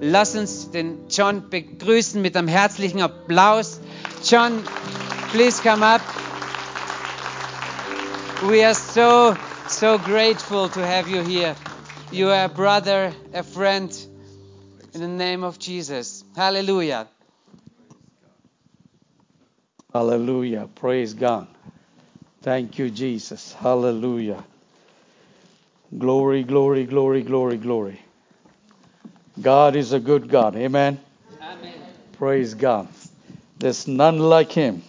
Lass uns den John begrüßen mit einem herzlichen Applaus. John, please come up. We are so, so grateful to have you here. You are a brother, a friend, in the name of Jesus. Hallelujah. Hallelujah. Praise God. Thank you, Jesus. Hallelujah. Glory, glory, glory, glory, glory. God is a good God. Amen. Amen. Praise God. There's none like Him.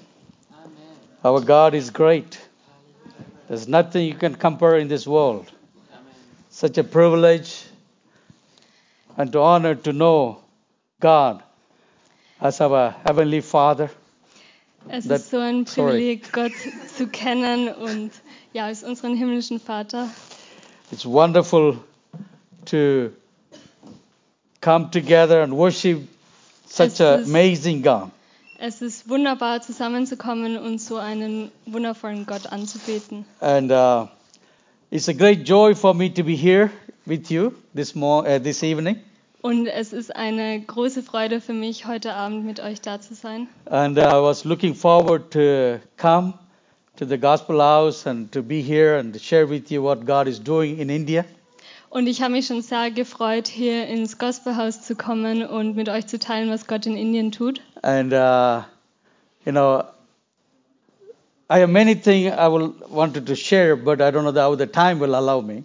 Amen. Our God is great. There's nothing you can compare in this world. Amen. Such a privilege and to honor to know God as our Heavenly Father. Es That- ist so ein sorry. Privileg, Gott zu kennen und ja, als unseren himmlischen Vater. It's wonderful to come together and worship such an amazing God. Es ist wunderbar, zusammenzukommen und so einen wundervollen Gott anzubeten. And uh, it's a great joy for me to be here with you this, uh, this evening. Und es ist eine große Freude für mich, heute Abend mit euch da zu sein. And uh, I was looking forward to come to the Gospel House and to be here and to share with you what God is doing in India. Und ich habe mich schon sehr gefreut, hier ins Gospelhaus zu kommen und mit euch zu teilen, was Gott in Indien tut. And, uh, you know, I have many things I will wanted to share, but I don't know how the time will allow me.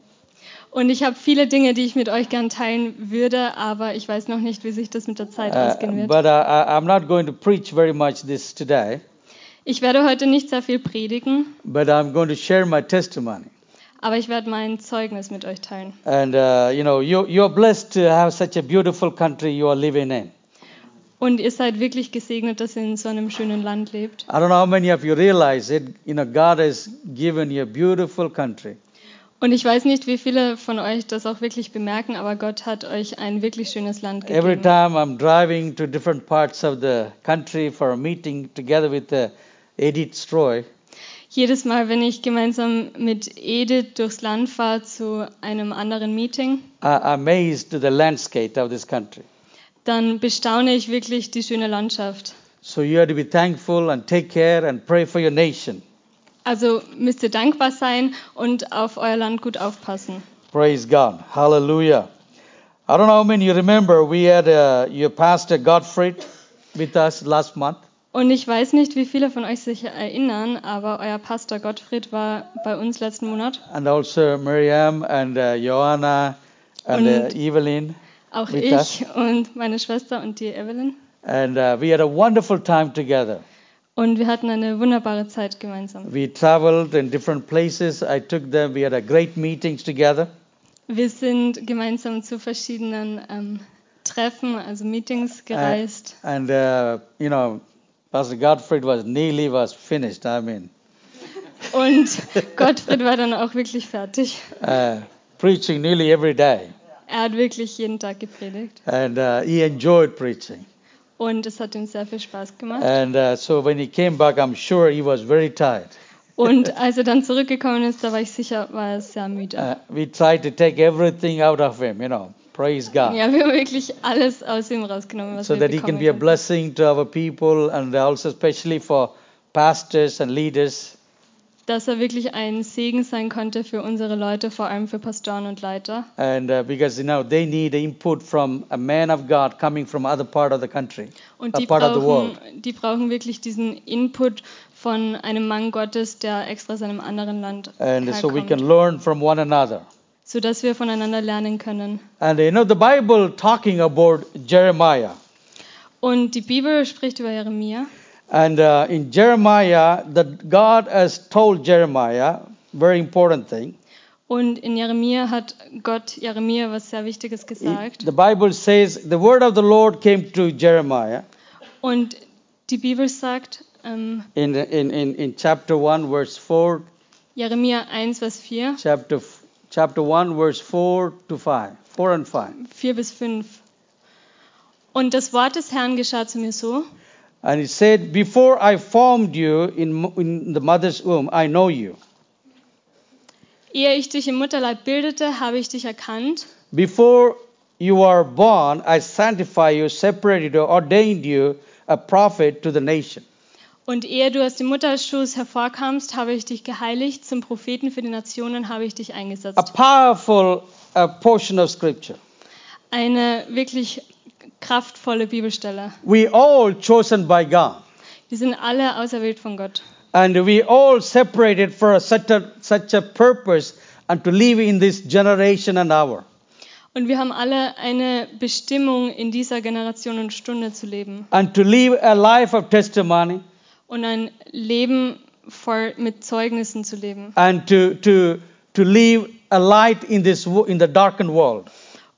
Und ich habe viele Dinge, die ich mit euch gern teilen würde, aber ich weiß noch nicht, wie sich das mit der Zeit Uh, ausgehen wird. but uh, I, I'm not going to preach very much this today, Ich werde heute nicht sehr viel predigen, but I'm going to share my testimony. Aber ich werde mein Zeugnis mit euch teilen. And uh, you know, you you're blessed to have such a beautiful country you are living in. Und ihr seid wirklich gesegnet, dass ihr in so einem schönen Land lebt. I don't know how many of you realize it. You know, God has given you a beautiful country. Und ich weiß nicht, wie viele von euch das auch wirklich bemerken, aber Gott hat euch ein wirklich schönes Land Every gegeben. time I'm driving to different parts of the country for a meeting together with uh, Edith Stroy, Jedes Mal, wenn ich gemeinsam mit Edith durchs Land fahre zu einem anderen Meeting, amazed the landscape of this country. dann bestaune ich wirklich die schöne Landschaft. So you have to be thankful and take care and pray for your nation. Also müsst ihr dankbar sein und auf euer Land gut aufpassen. Praise God. Hallelujah. I don't know how many you remember, we had uh, your pastor Gottfried with us last month. Und ich weiß nicht, wie viele von euch sich erinnern, aber euer Pastor Gottfried war bei uns letzten Monat. and also Miriam and uh, Joanna and uh, Evelyn. Auch ich us. und meine Schwester und die Evelyn. And uh, we had a wonderful time together. Und wir hatten eine wunderbare Zeit gemeinsam. We traveled in different places. I took them. We had a great meetings together. Wir sind gemeinsam zu verschiedenen ähm, Treffen, also Meetings gereist. And, uh, you know, Pastor Gottfried was nearly was finished. I mean, Und Gottfried war dann auch wirklich fertig. uh, preaching nearly every day. Er hat wirklich jeden Tag gepredigt. And uh, he enjoyed preaching. Und es hat ihm sehr viel Spaß gemacht. And uh, so when he came back, I'm sure he was very tired. Und als er dann zurückgekommen ist, da war ich sicher, war er sehr müde. Uh, we tried to take everything out of him, you know. Praise God. Ja, wir haben wirklich alles aus ihm rausgenommen, was so wir that he can be a blessing to our people and also especially for pastors and leaders. Dass er wirklich ein Segen sein konnte für unsere Leute, vor allem für Pastoren und Leiter. And uh, because you know they need input from a man of God coming from other part of the country, Und a die part of the world. brauchen, die brauchen wirklich diesen Input von einem Mann Gottes, der extra aus einem anderen Land And so we herkommt, can learn from one another. Sodass wir voneinander lernen können. And you know the Bible talking about Jeremiah. Und die Bibel spricht über Jeremia. And uh, in Jeremiah, that God has told Jeremiah very important thing. Und in Jeremia hat Gott Jeremia was sehr Wichtiges gesagt. the Bible says the word of the Lord came to Jeremiah Und die Bibel sagt, ähm, in, in, in, in chapter 1, verse 4 Jeremia 1, Vers 4, chapter chapter 1 verse 4 to 5 4 and 5 4 bis 5. Und das Wort des Herrn geschah zu mir so, and it said before i formed you in, in the mother's womb i know you ehe ich dich im Mutterleib bildete, habe ich dich erkannt. before you are born, I sanctify you, separated you, ordained you a prophet to the nation. Und ehe du aus dem Mutterschoß hervorkamst, habe ich dich geheiligt, zum Propheten für die Nationen habe ich dich A eingesetzt. powerful uh, portion of scripture. Eine wirklich kraftvolle Bibelstelle. We all chosen by God. Wir sind alle auserwählt von Gott. And we all separated for a, such, a, such a purpose and to live in this generation and hour. Und wir haben alle eine Bestimmung, in dieser Generation und Stunde zu leben. And to live a life of testimony Und ein Leben voll mit Zeugnissen zu leben. and to, to, to live a light in this in the darkened world.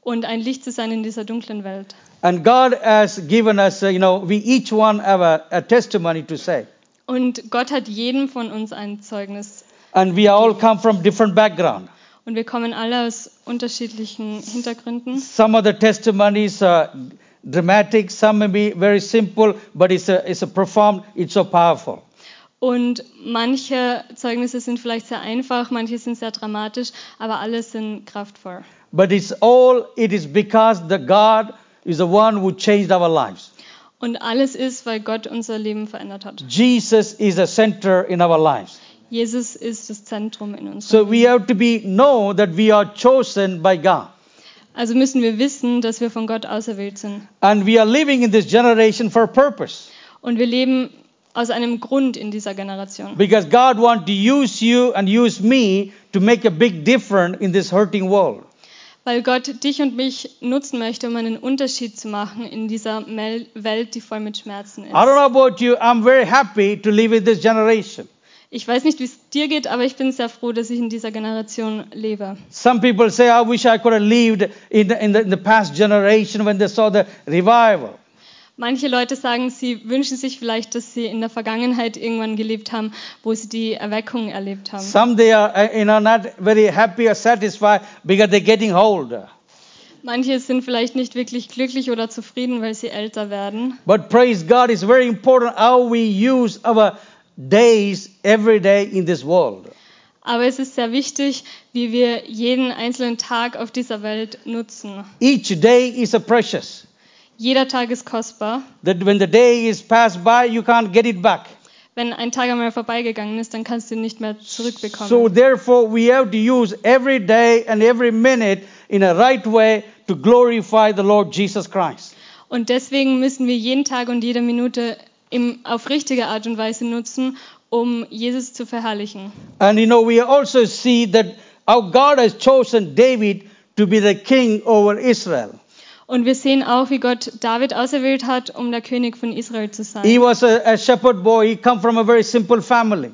Und ein Licht zu sein in dieser dunklen Welt. And God has given us, uh, you know, we each one have a, a testimony to say. Und Gott hat jedem von uns ein Zeugnis. And we all come from different background. Und wir kommen alle aus unterschiedlichen Hintergründen. Some of the testimonies are dramatic, some may be very simple, but it's a, it's a profound, it's so powerful. Und manche Zeugnisse sind vielleicht sehr einfach, manche sind sehr dramatisch, aber alle sind kraftvoll. But it's all, it is because the God is the one who changed our lives. Und alles ist, weil Gott unser Leben verändert hat. Jesus is a center in our lives. Jesus ist das Zentrum in uns. So we have to be know that we are chosen by God. Also müssen wir wissen, dass wir von Gott auserwählt sind. And we are living in this generation for a purpose. Und wir leben aus einem Grund in dieser Generation. Because God wants to use you and use me to make a big difference in this hurting world. Weil Gott dich und mich nutzen möchte, um einen Unterschied zu machen in dieser Welt, die voll mit Schmerzen I don't ist. know about you, I'm very happy to live in this generation. Ich weiß nicht, wie es dir geht, aber ich bin sehr froh, dass ich in dieser Generation lebe. Some people say, I wish I could have lived in the, in the, in the past generation when they saw the revival. Manche Leute sagen, sie wünschen sich vielleicht, dass sie in der Vergangenheit irgendwann gelebt haben, wo sie die Erweckung erlebt haben. Some they are uh, you know, not very happy or satisfied because they're getting older. Manche sind vielleicht nicht wirklich glücklich oder zufrieden, weil sie älter werden. But praise God, it's very important how we use our days every day in this world. Aber es ist sehr wichtig, wie wir jeden einzelnen Tag auf dieser Welt nutzen. Each day is a precious. Jeder Tag ist kostbar. That when the day is passed by, you can't get it back. Wenn ein Tag einmal vorbeigegangen ist, dann kannst du ihn nicht mehr zurückbekommen. So therefore, we have to use every day and every minute in a right way to glorify the Lord Jesus Christ. Und deswegen müssen wir jeden Tag und jede Minute im, auf richtige Art und Weise nutzen, um Jesus zu verherrlichen. And you know, we also see that how God has chosen David to be the king over Israel. Und wir sehen auch, wie Gott David auserwählt hat, um der König von Israel zu He sein. was a, a shepherd boy. He come from a very simple family.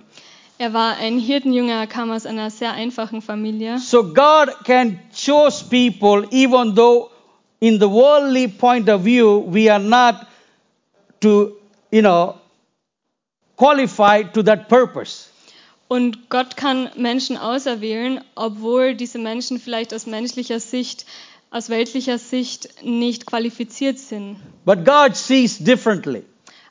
Er war ein Hirtenjünger, er kam aus einer sehr einfachen Familie. So God can choose people even though in the worldly point of view we are not to, you know, qualified to that purpose. Und Gott kann Menschen auserwählen, obwohl diese Menschen vielleicht aus menschlicher Sicht, aus weltlicher Sicht nicht qualifiziert sind. But God sees differently.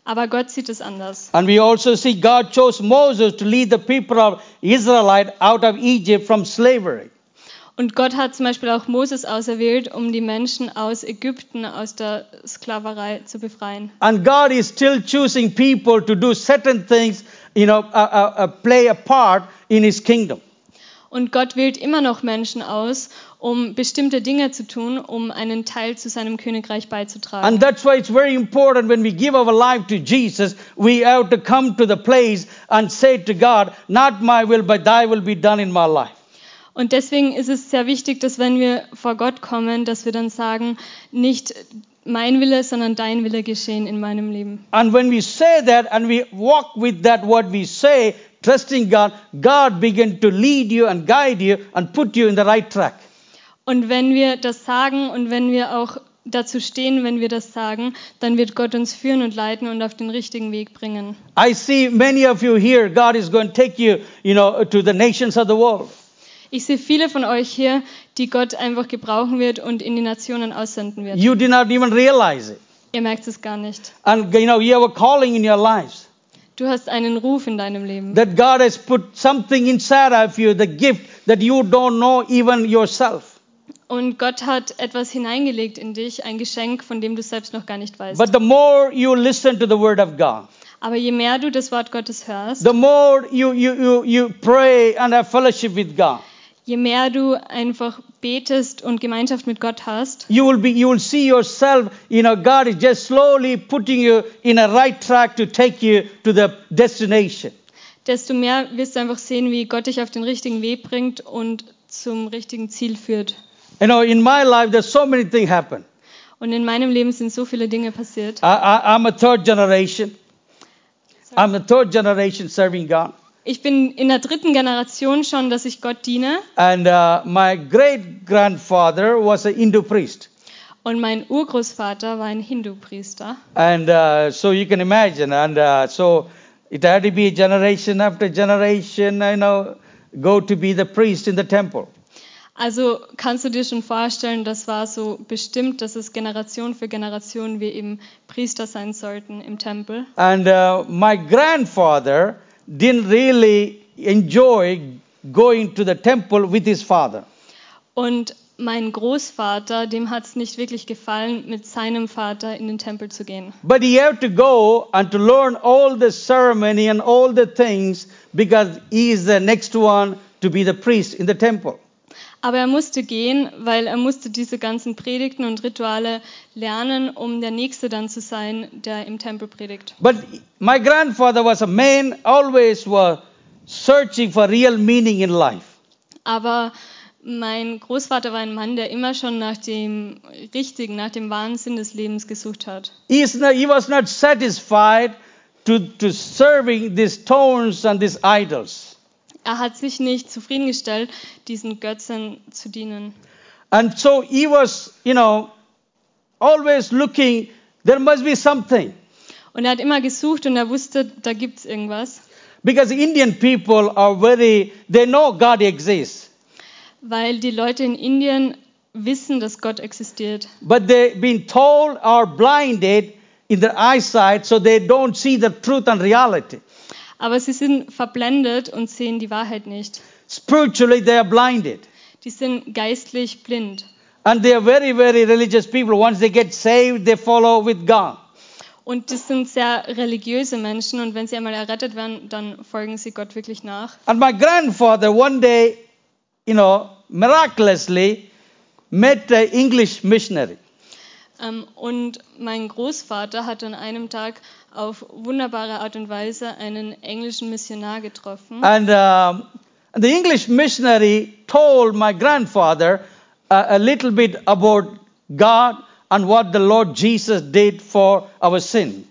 Aber Gott sieht es anders. And we also see God chose Moses to lead the people of Israelite out of Egypt from slavery. Und Gott hat zum Beispiel auch Moses auserwählt, um die Menschen aus Ägypten, aus der Sklaverei zu befreien. And God is still choosing people to do certain things, you know, uh, uh, uh, play a part in His kingdom. Und Gott wählt immer noch Menschen aus, um bestimmte Dinge zu tun, um einen Teil zu seinem Königreich beizutragen. And that's why it's very important when we give our life to Jesus, we have to come to the place and say to God, Not my will, but thy will be done in my life. Und deswegen ist es sehr wichtig, dass wenn wir vor Gott kommen, dass wir dann sagen, nicht mein Wille, sondern dein Wille geschehen in meinem Leben. And when we say that and we walk with that what we say, trusting God, God begin to lead you and guide you and put you in the right track. Und wenn wir das sagen und wenn wir auch dazu stehen, wenn wir das sagen, dann wird Gott uns führen und leiten und auf den richtigen Weg bringen. I see many of you here, God is going to take you, you know, to the nations of the world. Ich sehe viele von euch hier, die Gott einfach gebrauchen wird und in die Nationen aussenden wird. You did not even realize it. Ihr merkt es gar nicht. And, you know, you have a calling in your lives. Du hast einen Ruf in deinem Leben. That God has put something inside of you, the gift that you don't know even yourself. Und Gott hat etwas hineingelegt in dich, ein Geschenk, von dem du selbst noch gar nicht weißt. But the more you listen to the word of God, Aber je mehr du das Wort Gottes hörst, the more you, you, you, you pray and have fellowship with God, je mehr du einfach betest und Gemeinschaft mit Gott hast, you will be you will see yourself, you know, God is just slowly putting you in a right track to take you to the destination. desto mehr wirst du einfach sehen, wie Gott dich auf den richtigen Weg bringt und zum richtigen Ziel führt. You know, in my life there's so many things happen. Und in meinem Leben sind so viele Dinge passiert. I, I, I'm a third generation. I'm a third generation serving God. Ich bin in der dritten Generation schon, dass ich Gott diene. And uh, my great grandfather was a Hindu priest. Und mein Urgroßvater war ein Hindu-Priester. And uh, so you can imagine. And uh, so it had to be generation after generation, you know, go to be the priest in the temple. Also kannst du dir schon vorstellen, das war so bestimmt, dass es Generation für Generation wir eben Priester sein sollten im Tempel. And uh, my grandfather didn't really enjoy going to the temple with his father. Und mein Großvater, dem hat es nicht wirklich gefallen, mit seinem Vater in den Tempel zu gehen. But he had to go and to learn all the ceremony and all the things because he is the next one to be the priest in the temple. Aber er musste gehen, weil er musste diese ganzen Predigten und Rituale lernen, um der Nächste dann zu sein, der im Tempel predigt. But my grandfather was a man always was searching for real meaning in life. Aber mein Großvater war ein Mann, der immer schon nach dem Richtigen, nach dem wahren Sinn des Lebens gesucht hat. He, not, he was not satisfied to, to serving these stones and these idols. Er hat sich nicht zufriedengestellt, diesen Götzen zu dienen. And so he was, you know, always looking, there must be something. Und er hat immer gesucht und er wusste, da gibt's irgendwas. Because Indian people are very, they know God exists. Weil die Leute in Indien wissen, dass Gott existiert. But they've been told or blinded in their eyesight so they don't see the truth and reality. Aber sie sind verblendet und sehen die Wahrheit nicht. Spiritually, they are blinded. Die sind geistlich blind. And they are very, very religious people. Once they get saved, they follow with God. Und das sind sehr religiöse Menschen und wenn sie einmal errettet werden, dann folgen sie Gott wirklich nach. And my grandfather one day, you know, miraculously met an English missionary. Ähm, und mein Großvater hat an einem Tag auf wunderbare Art und Weise einen englischen Missionar getroffen. And um, the English missionary told my grandfather uh, a little bit about God and what the Lord Jesus did for our sin.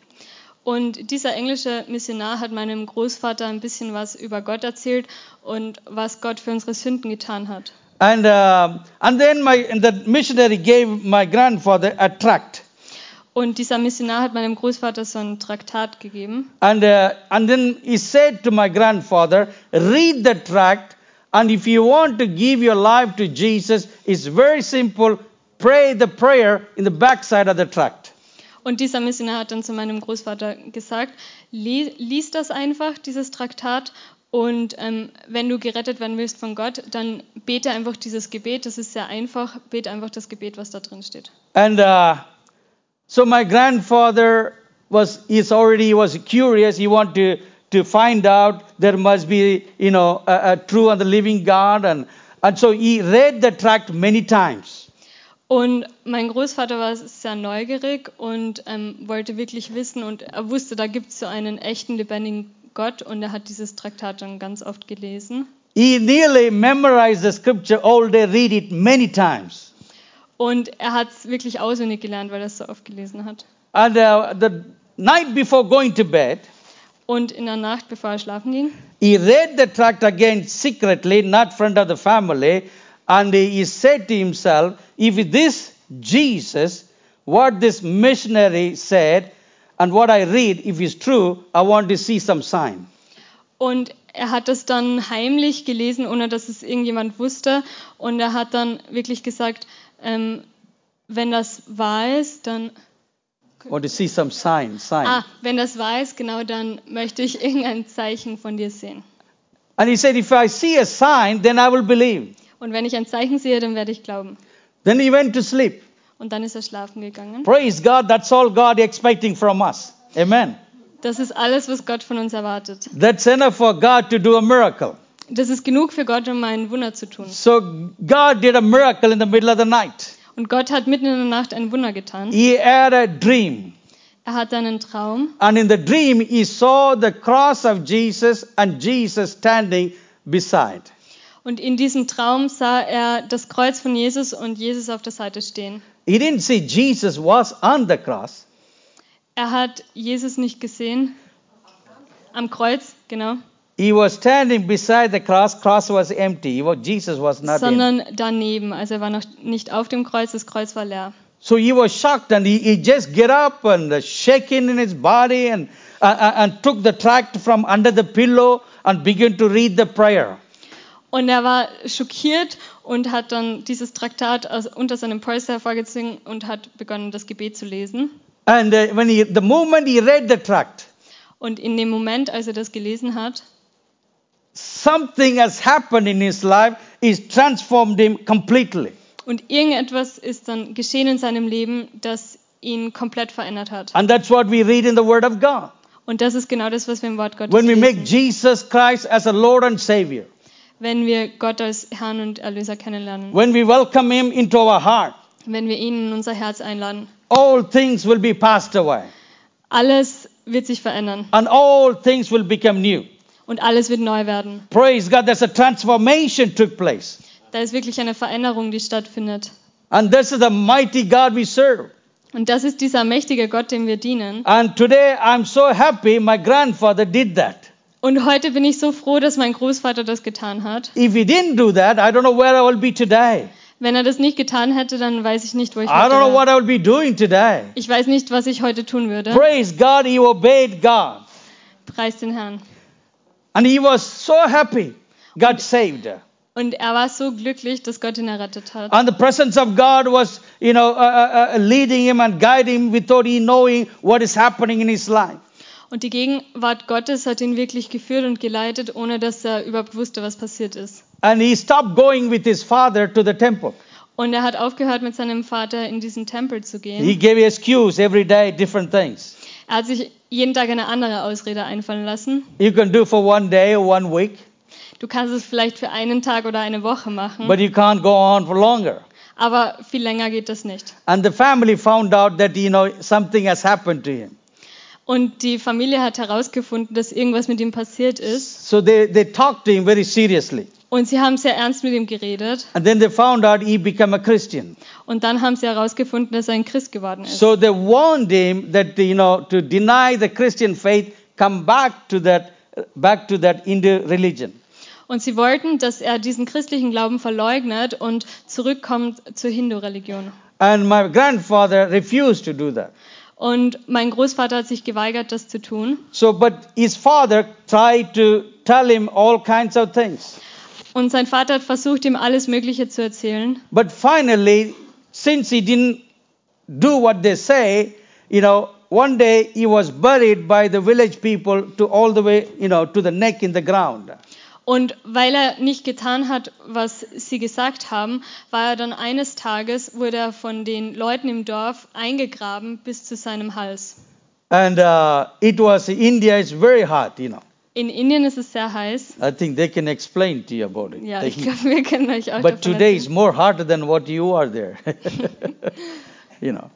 Und dieser englische Missionar hat meinem Großvater ein bisschen was über Gott erzählt und was Gott für unsere Sünden getan hat. And, uh, and then my, and the missionary gave my grandfather a tract. Und dieser Missionar hat meinem Großvater so ein Traktat gegeben. And, uh, and then he said to my grandfather, read the tract, and if you want to give your life to Jesus, it's very simple. Pray the prayer in the backside of the tract. Und dieser Missionar hat dann zu meinem Großvater gesagt, "Li- lies das einfach, dieses Traktat, und ähm, wenn du gerettet werden willst von Gott, dann bete einfach dieses Gebet. Das ist sehr einfach. Bete einfach das Gebet, was da drin steht. And uh, so my grandfather was is already was curious. He wanted to, to find out there must be you know a, a true and the living God, and and so he read the tract many times. Und mein Großvater war sehr neugierig und ähm, wollte wirklich wissen und er wusste, da gibt es so einen echten, lebendigen Gott und er hat dieses Traktat dann ganz oft gelesen. He nearly memorized the scripture all day, read it many times. Und er hat es wirklich auswendig gelernt, weil er es so oft gelesen hat. And uh, the night before going to bed, Und in der Nacht, bevor er schlafen ging, he read the tract again secretly, not front of the family, and he said to himself, if this Jesus, what this missionary said, and what I read, if it's true, I want to see some sign. Und er hat das dann heimlich gelesen, ohne dass es irgendjemand wusste. Und er hat dann wirklich gesagt, ähm, wenn das wahr ist, dann, Want to see some sign, sign. ah, wenn das wahr ist, genau, dann möchte ich irgendein Zeichen von dir sehen. And he said, if I see a sign, then I will believe. Und wenn ich ein Zeichen sehe, dann werde ich glauben. Then he went to sleep. Und dann ist er schlafen gegangen. Praise God, that's all God expecting from us. Amen. Das ist alles, was Gott von uns erwartet. That's enough for God to do a miracle. Das ist genug für Gott, um ein Wunder zu tun. So God did a miracle in the middle of the night. Und Gott hat mitten in der Nacht ein Wunder getan. He had a dream. Er hatte einen Traum And in the dream, he saw the cross of Jesus and Jesus standing beside. und in diesem Traum sah er das Kreuz von Jesus und Jesus auf der Seite stehen. He didn't see Jesus was on the cross. Er hat Jesus nicht gesehen am Kreuz, genau, He was standing beside the cross. Cross was empty. Jesus was not sondern daneben. Also er war noch nicht auf dem Kreuz, das Kreuz war leer. So he was shocked and he, he just get up and uh, shaking in his body and, uh, uh, and took the tract from under the pillow and began to read the prayer. Und er war schockiert und hat dann dieses Traktat aus, unter seinem Polster hervorgezogen und hat begonnen, das Gebet zu lesen. And uh, when he, the moment he read the tract, Und in dem Moment, als er das gelesen hat, something has happened in his life, is transformed him completely. und irgendetwas ist dann geschehen in seinem Leben, das ihn komplett verändert hat. And that's what we read in the Word of God. Und das ist genau das, was wir im Wort Gottes When we make lesen. Jesus Christ as a Lord and Savior, Wenn wir Gott als Herrn und Erlöser kennenlernen, when we welcome Him into our heart, wenn wir ihn in unser Herz einladen, all things will be passed away alles wird sich verändern and all things will become new. Und alles wird neu werden. Praise God, there's a transformation took place. Da ist wirklich eine Veränderung, die stattfindet. And this is the mighty God we serve. Und das ist dieser mächtige Gott, dem wir dienen. And today I'm so happy my grandfather did that. Und heute bin ich so froh, dass mein Großvater das getan hat. If he didn't do that, I don't know where I will be today. Wenn er das nicht getan hätte, dann weiß ich nicht, wo ich I heute don't know what I will be doing today. Ich weiß nicht, was ich heute tun würde. Praise God, he obeyed God. Preis den Herrn. And he was so happy. God saved. Und er war so glücklich, dass Gott ihn errettet hat. And the presence of God was, you know, uh, uh, uh, leading him and guiding him without he knowing what is happening in his life. Und die Gegenwart Gottes hat ihn wirklich geführt und geleitet, ohne dass er überhaupt wusste, was passiert ist. And he stopped going with his father to the temple. Und er hat aufgehört, mit seinem Vater in diesen Tempel zu He gehen. gave excuse every day, different things. Er hat sich jeden Tag eine andere Ausrede einfallen lassen. You can do for one day or one week, Du kannst es vielleicht für einen Tag oder eine Woche machen, but you can't go on for longer. aber viel länger geht das nicht. And the family found out that, you know, something has happened to him. Und die Familie hat herausgefunden, dass irgendwas mit ihm passiert ist. So they, they talked to him very seriously. Und sie haben sehr ernst mit ihm geredet. And then they found out he became a Christian. Und dann haben sie herausgefunden, dass er ein Christ geworden ist. So they warned him that, you know, to deny the Christian faith, come back to that, back to that Hindu religion. Und sie wollten, dass er diesen christlichen Glauben verleugnet und zurückkommt zur Hindu-Religion. And my grandfather refused to do that. Und mein Großvater hat sich geweigert, das zu tun. So, but his father tried to tell him all kinds of things. Und sein Vater hat versucht, ihm alles Mögliche zu erzählen. But finally, since he didn't do what they say, you know, one day he was buried by the village people to all the way, you know, to the neck in the ground. Und weil er nicht getan hat, was sie gesagt haben, war er dann eines Tages, wurde er von den Leuten im Dorf eingegraben bis zu seinem Hals. And uh, it was, India is very hot, you know. In Indien ist es sehr heiß. I think they can explain to you about it. Ja, the ich glaube, wir können euch auch But today is more hotter than what you are there. you know,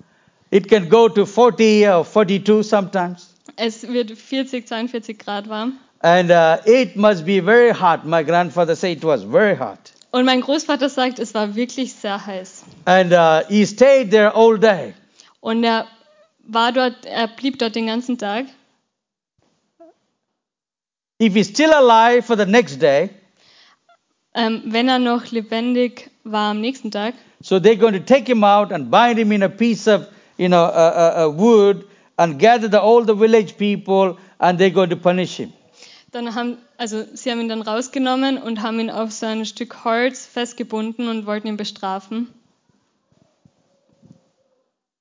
it can go to 40 or 42 sometimes. Es wird 40, 42 Grad warm. And uh, it must be very hot. My grandfather said it was very hot. Und mein Großvater sagt, es war wirklich sehr heiß. And uh, he stayed there all day. Und er war dort, er blieb dort den ganzen Tag. If he's still alive for the next day, Ähm, wenn er noch lebendig war am nächsten Tag, so they're going to take him out and bind him in a piece of, you know, uh, uh, uh, wood and gather the, all the village people and they're going to punish him. dann haben, also sie haben ihn dann rausgenommen und haben ihn auf so ein Stück Holz festgebunden und wollten ihn bestrafen.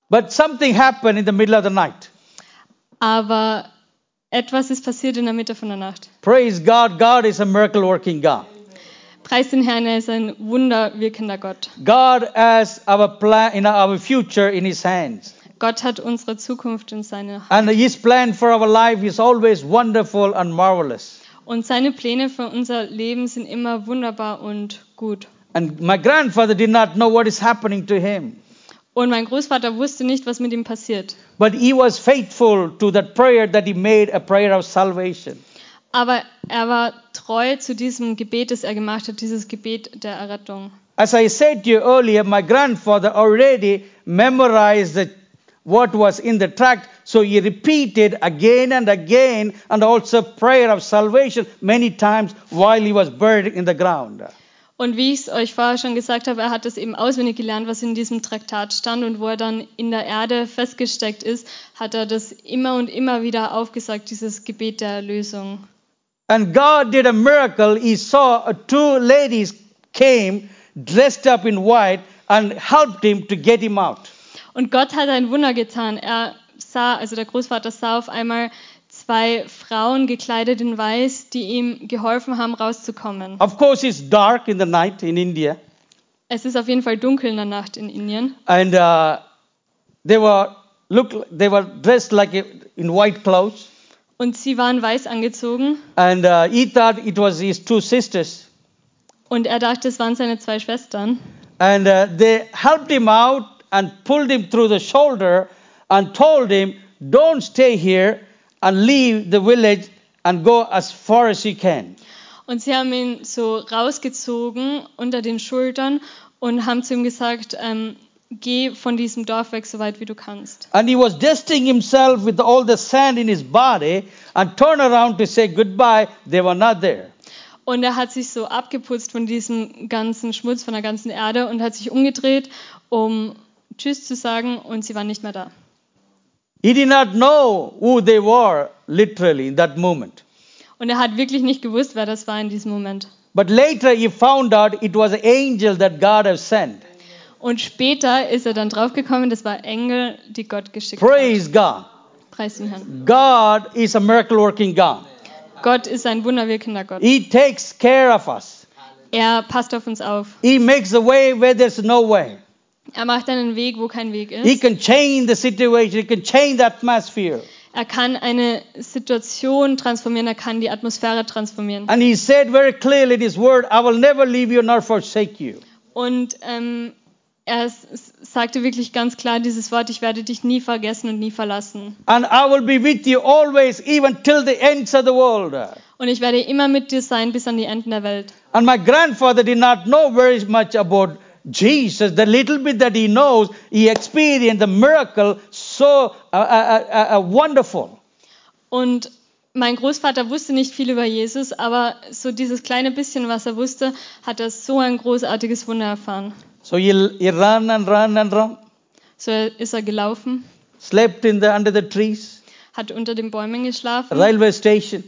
But something happened in the middle of the night. Aber etwas ist passiert in der Mitte von der Nacht. Praise God. God is a miracle working God. Preis den Herrn, er ist ein wunderwirkender Gott. God has our plan, in our future in His hands. Gott hat unsere Zukunft in seine Hand. And His plan for our life is always wonderful and marvelous. Und seine Pläne für unser Leben sind immer wunderbar und gut. And my grandfather did not know what is happening to him. Und mein Großvater wusste nicht, was mit ihm passiert. But he was faithful to that prayer that he made a prayer of salvation. Aber er war treu zu diesem Gebet, das er gemacht hat, dieses Gebet der Errettung. As I said to you earlier, my grandfather already memorized the, what was in the tract, so he repeated again and again, and also prayer of salvation many times while he was buried in the ground. Und wie ich es euch vorher schon gesagt habe, er hat es eben auswendig gelernt, was in diesem Traktat stand. Und wo er dann in der Erde festgesteckt ist, hat er das immer und immer wieder aufgesagt, dieses Gebet der Erlösung. And God did a miracle. He saw two ladies came dressed up in white and helped him to get him out. Und Gott hat ein Wunder getan. Er sah, also der Großvater sah auf einmal zwei Frauen gekleidet in Weiß, die ihm geholfen haben, rauszukommen. Of course, it's dark in the night in India, Es ist auf jeden Fall dunkel in der Nacht in Indien. and uh, they were look they were dressed like a, in white clothes, Und sie waren weiß angezogen. and uh, he thought it was his two sisters, Und er dachte, es waren seine zwei Schwestern. and uh, they helped him out and pulled him through the shoulder and told him, "Don't stay here and leave the village and go as far as you can." Und sie haben ihn so rausgezogen unter den Schultern und haben zu ihm gesagt, ähm, geh von diesem Dorf weg, so weit wie du kannst. And he was dusting himself with all the sand in his body and turned around to say goodbye. They were not there. Und er hat sich so abgeputzt von diesem ganzen Schmutz, von der ganzen Erde und hat sich umgedreht, um Tschüss zu sagen und sie waren nicht mehr da. He did not know who they were literally in that moment. Und er hat wirklich nicht gewusst, wer das war in diesem Moment. But later he found out it was an angel that God had sent. Und später ist er dann draufgekommen, das war Engel, die Gott geschickt hat. Praise God. Preis den Herrn. God is a miracle working God. Gott ist ein wunderwirkender Gott. He takes care of us. Er passt auf uns auf. He makes a way where there's no way. Er macht einen Weg, wo kein Weg He ist. can change the situation. He can change the atmosphere. Er kann eine Situation transformieren, er kann die Atmosphäre transformieren. And he said very clearly in his word, I will never leave you nor forsake you. Und ähm, er sagte wirklich ganz klar dieses Wort, ich werde dich nie vergessen und nie verlassen. And I will be with you always, even till the ends of the world. Und ich werde immer mit dir sein bis an die Enden der Welt. And my grandfather did not know very much about Jesus. The little bit that he knows, he experienced the miracle so uh, uh, uh, uh, wonderful. Und mein Großvater wusste nicht viel über Jesus, aber so dieses kleine bisschen, was er wusste, hat er so ein großartiges Wunder erfahren. So he, he ran and ran and ran, So ist er gelaufen, slept in the, under the trees, hat unter den Bäumen geschlafen railway station,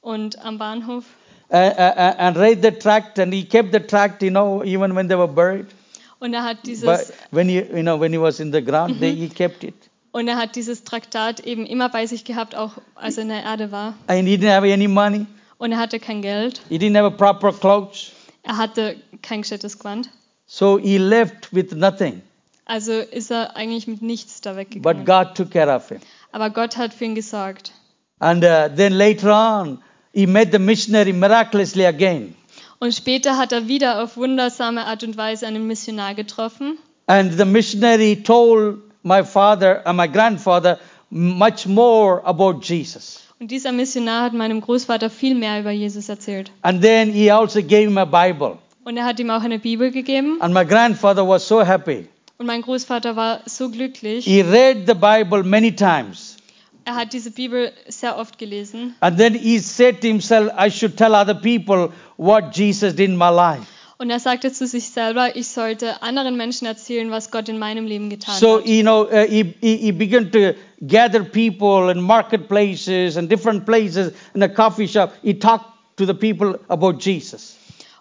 und am Bahnhof uh, uh, uh, and read the tract, and he kept the tract, you know, even when they were buried. und er hat But dieses when he, you know, when he was in the ground, they, he kept it. und er hat dieses Traktat eben immer bei sich gehabt, auch als er in der Erde war. And he didn't have any money. Und er hatte kein Geld, He didn't have a proper clothes. er hatte kein gescheites Gewand. So he left with nothing. Also ist er eigentlich mit nichts da But weggegangen. God took care of him. Aber Gott hat für ihn gesorgt. And uh, then later on, he met the missionary miraculously again. Und später hat er wieder auf wundersame Art und Weise einen Missionar getroffen. And the missionary told my father and my grandfather much more about Jesus. Und dieser Missionar hat meinem Großvater viel mehr über Jesus erzählt. And then he also gave him a Bible. Und er hat ihm auch eine Bibel gegeben. And my grandfather was so happy. Und mein Großvater war so glücklich. He read the Bible many times. Er hat diese Bibel sehr oft gelesen. And then he said to himself, I should tell other people what Jesus did in my life. Und er sagte zu sich selber, ich sollte anderen Menschen erzählen, was Gott in meinem Leben getan So, hat. you know, uh, he, he, he began to gather people in marketplaces and different places in a coffee shop. He talked to the people about Jesus.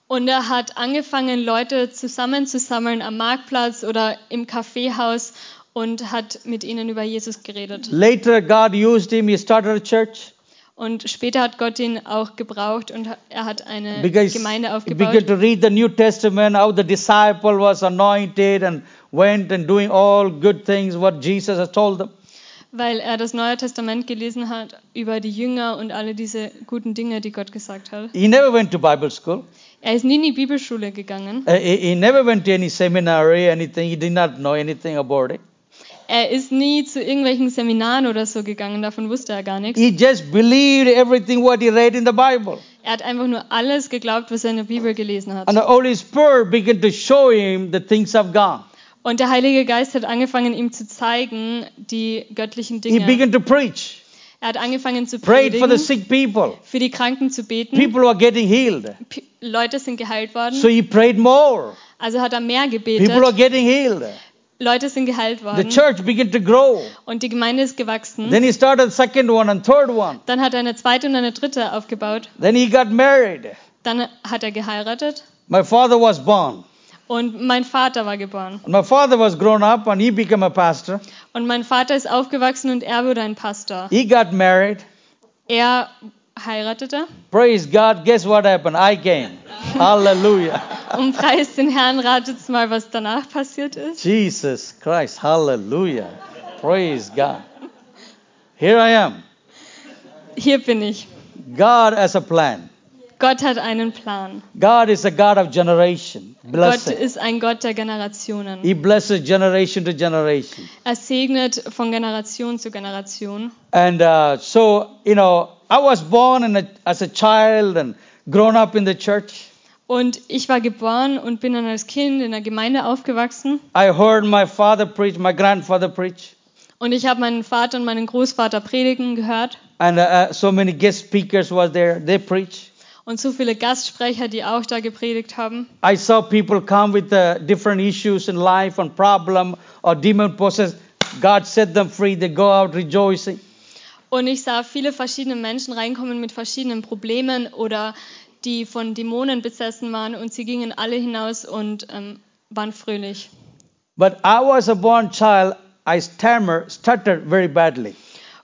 Und er hat angefangen, Leute zusammenzusammeln am Marktplatz oder im Kaffeehaus und hat mit ihnen über Jesus geredet. Later, God used him. He started a church. Und später hat Gott ihn auch gebraucht und er hat eine Because Gemeinde he began aufgebaut. to read the New Testament, how the disciple was anointed and went and doing all good things what Jesus has told them. Weil er das Neue Testament gelesen hat über die Jünger und alle diese guten Dinge, die Gott gesagt hat. He never went to Bible school. Er ist nie in die Bibelschule gegangen. He, he never went to any seminary, anything. He did not know anything about it. Er ist nie zu irgendwelchen Seminaren oder so gegangen, davon wusste er gar nichts. He just believed everything what he read in the Bible. Er hat einfach nur alles geglaubt, was er in der Bibel gelesen hat. And the Holy Spirit began to show him the things of God. Und der Heilige Geist hat angefangen, ihm zu zeigen, die göttlichen He Dinge. began to preach, Er hat angefangen zu prayed for the predigen, sick people. für die Kranken zu beten. People were getting healed. P Leute sind geheilt worden. So he prayed more. Also hat er mehr People are gebetet. getting healed. Leute sind geheilt The worden. church began to grow. Und die Gemeinde ist gewachsen. Then he started second one and third one. Dann hat er eine zweite und eine dritte aufgebaut. Then he got married. Dann hat er geheiratet. My father was born. Und mein Vater war geboren. And my father was grown up and he became a pastor. Und mein Vater ist aufgewachsen und er wurde ein Pastor. He got married. Er heiratete. Praise God. Guess what happened? I came. Hallelujah. Und preis den Herrn, ratet mal, was danach passiert ist. Jesus Christ. Hallelujah. Praise God. Here I am. Hier bin ich. God has a plan. Gott hat einen Plan. God is a God of generation. Gott Blessing. ist ein Gott der Generationen. He blesses generation to generation. Er segnet von Generation zu Generation. And uh, so, you know, I was born in a, as a child and grown up in the church. Und ich war geboren und bin dann als Kind in der Gemeinde aufgewachsen. I heard my father preach, my grandfather preach, Und ich habe meinen Vater und meinen Großvater predigen gehört. and uh, so many guest speakers was there. They preach. Und so viele Gastsprecher, die auch da gepredigt haben. I saw people come with uh, different issues in life and problem or demon possessed. God set them free. They go out rejoicing. Und ich sah viele verschiedene Menschen reinkommen mit verschiedenen Problemen oder die von Dämonen besessen waren und sie gingen alle hinaus und ähm, waren fröhlich. But I was a born child. I stammer, stuttered very badly.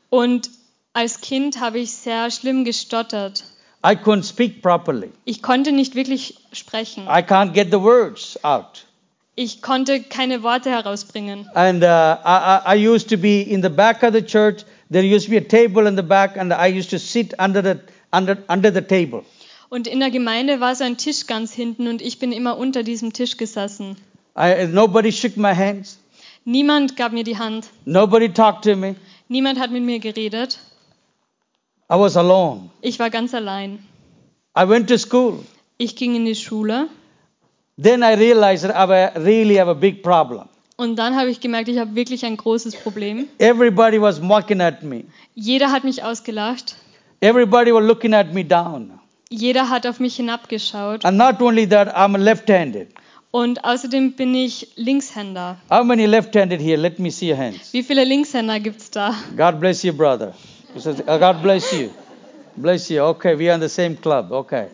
Und als Kind habe ich sehr schlimm gestottert. I couldn't speak properly. Ich konnte nicht wirklich sprechen. I can't get the words out. Ich konnte keine Worte herausbringen. And uh, I, I used to be in the back of the church. There used to be a table in the back, and I used to sit under the under under the table. Und in der Gemeinde war so ein Tisch ganz hinten und ich bin immer unter diesem Tisch gesessen. I, nobody shook my hands. Niemand gab mir die Hand. Nobody talked to me. Niemand hat mit mir geredet. I was alone. Ich war ganz allein. I went to school. Ich ging in die Schule Then I realized that I really have a big problem. und dann habe ich gemerkt, ich habe wirklich ein großes Problem. Everybody was mocking at me. Jeder hat mich ausgelacht. Everybody was looking at me down. Jeder hat auf mich hinabgeschaut. And not only that, I'm left-handed. Und außerdem bin ich Linkshänder. How many left-handed here? Let me see your hands. Wie viele Linkshänder gibt es da? God bless you, brother. "Uh, God bless you. Bless you. Okay, we are in the same club. Okay.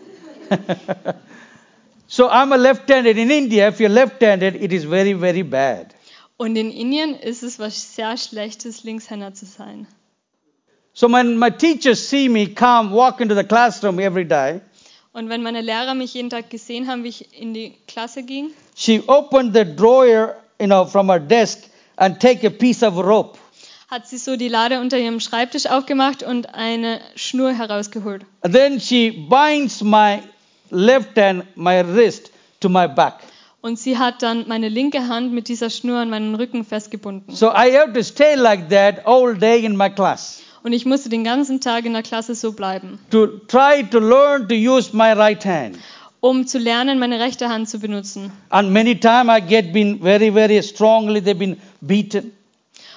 so I'm a left-handed. In India, if you're left-handed, it is very, very bad. Und in Indien ist es was sehr Schlechtes, Linkshänder zu sein. So when my teachers see me come, walk into the classroom every day, Und wenn meine Lehrer mich jeden Tag gesehen haben, wie ich in die Klasse ging, she opened the drawer, you know, from her desk and take a piece of rope. hat sie so die Lade unter ihrem Schreibtisch aufgemacht und eine Schnur herausgeholt. And then she binds my left hand, my wrist to my back. Und sie hat dann meine linke Hand mit dieser Schnur an meinen Rücken festgebunden. So I have to stay like that all day in my class Und ich musste den ganzen Tag in der Klasse so bleiben, to try to learn to use my right hand. um zu lernen, meine rechte Hand zu benutzen. And many times I get been very, very strongly, they've been beaten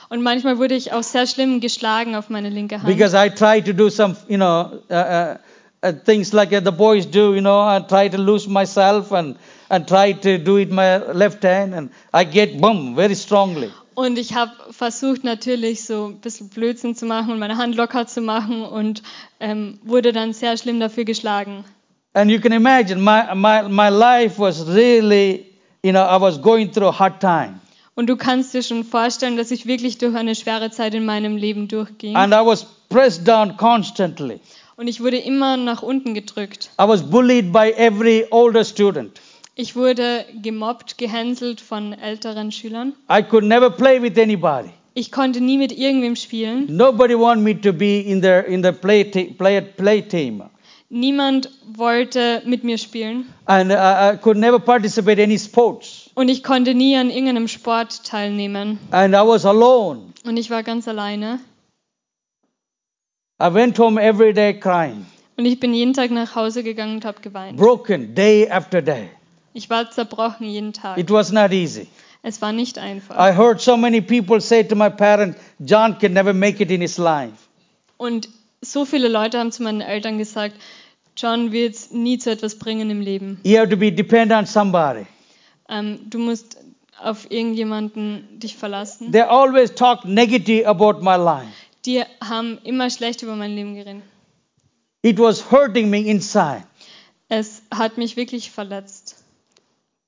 Und manchmal wurde ich auch sehr schlimm geschlagen auf meine linke Hand. because I try to do some, you know, uh, uh, uh, things like the boys do, you know, I try to lose myself and, and try to do it my left hand and I get boom very strongly. Und ich habe versucht natürlich so ein bisschen Blödsinn zu machen und meine Hand locker zu machen und ähm, wurde dann sehr schlimm dafür geschlagen. And you can imagine my, my, my life was really, you know, I was going through a hard time. Und du kannst dir schon vorstellen, dass ich wirklich durch eine schwere Zeit in meinem Leben durchging. And I was pressed down constantly. Und ich wurde immer nach unten gedrückt. I was bullied by every older student. Ich wurde gemobbt, gehänselt von älteren Schülern. I could never play with anybody. Ich konnte nie mit irgendwem spielen. Nobody wanted me to be in the in the play play play team, Niemand wollte mit mir spielen. and I, I could never participate any sports. Und ich konnte nie an irgendeinem Sport teilnehmen. And I was alone. Und ich war ganz alleine. I went home every day crying, Und ich bin jeden Tag nach Hause gegangen und habe geweint. broken day after day. Ich war zerbrochen jeden Tag. It was not easy. Es war nicht einfach. I heard so many people say to my parents, John can never make it in his life. Und so viele Leute haben zu meinen Eltern gesagt, John wird nie zu etwas bringen im Leben. You have to be dependent on somebody. Ähm, du musst auf irgendjemanden dich verlassen. They always talk negative about my life. Die haben immer schlecht über mein Leben geredet. It was hurting me inside. Es hat mich wirklich verletzt.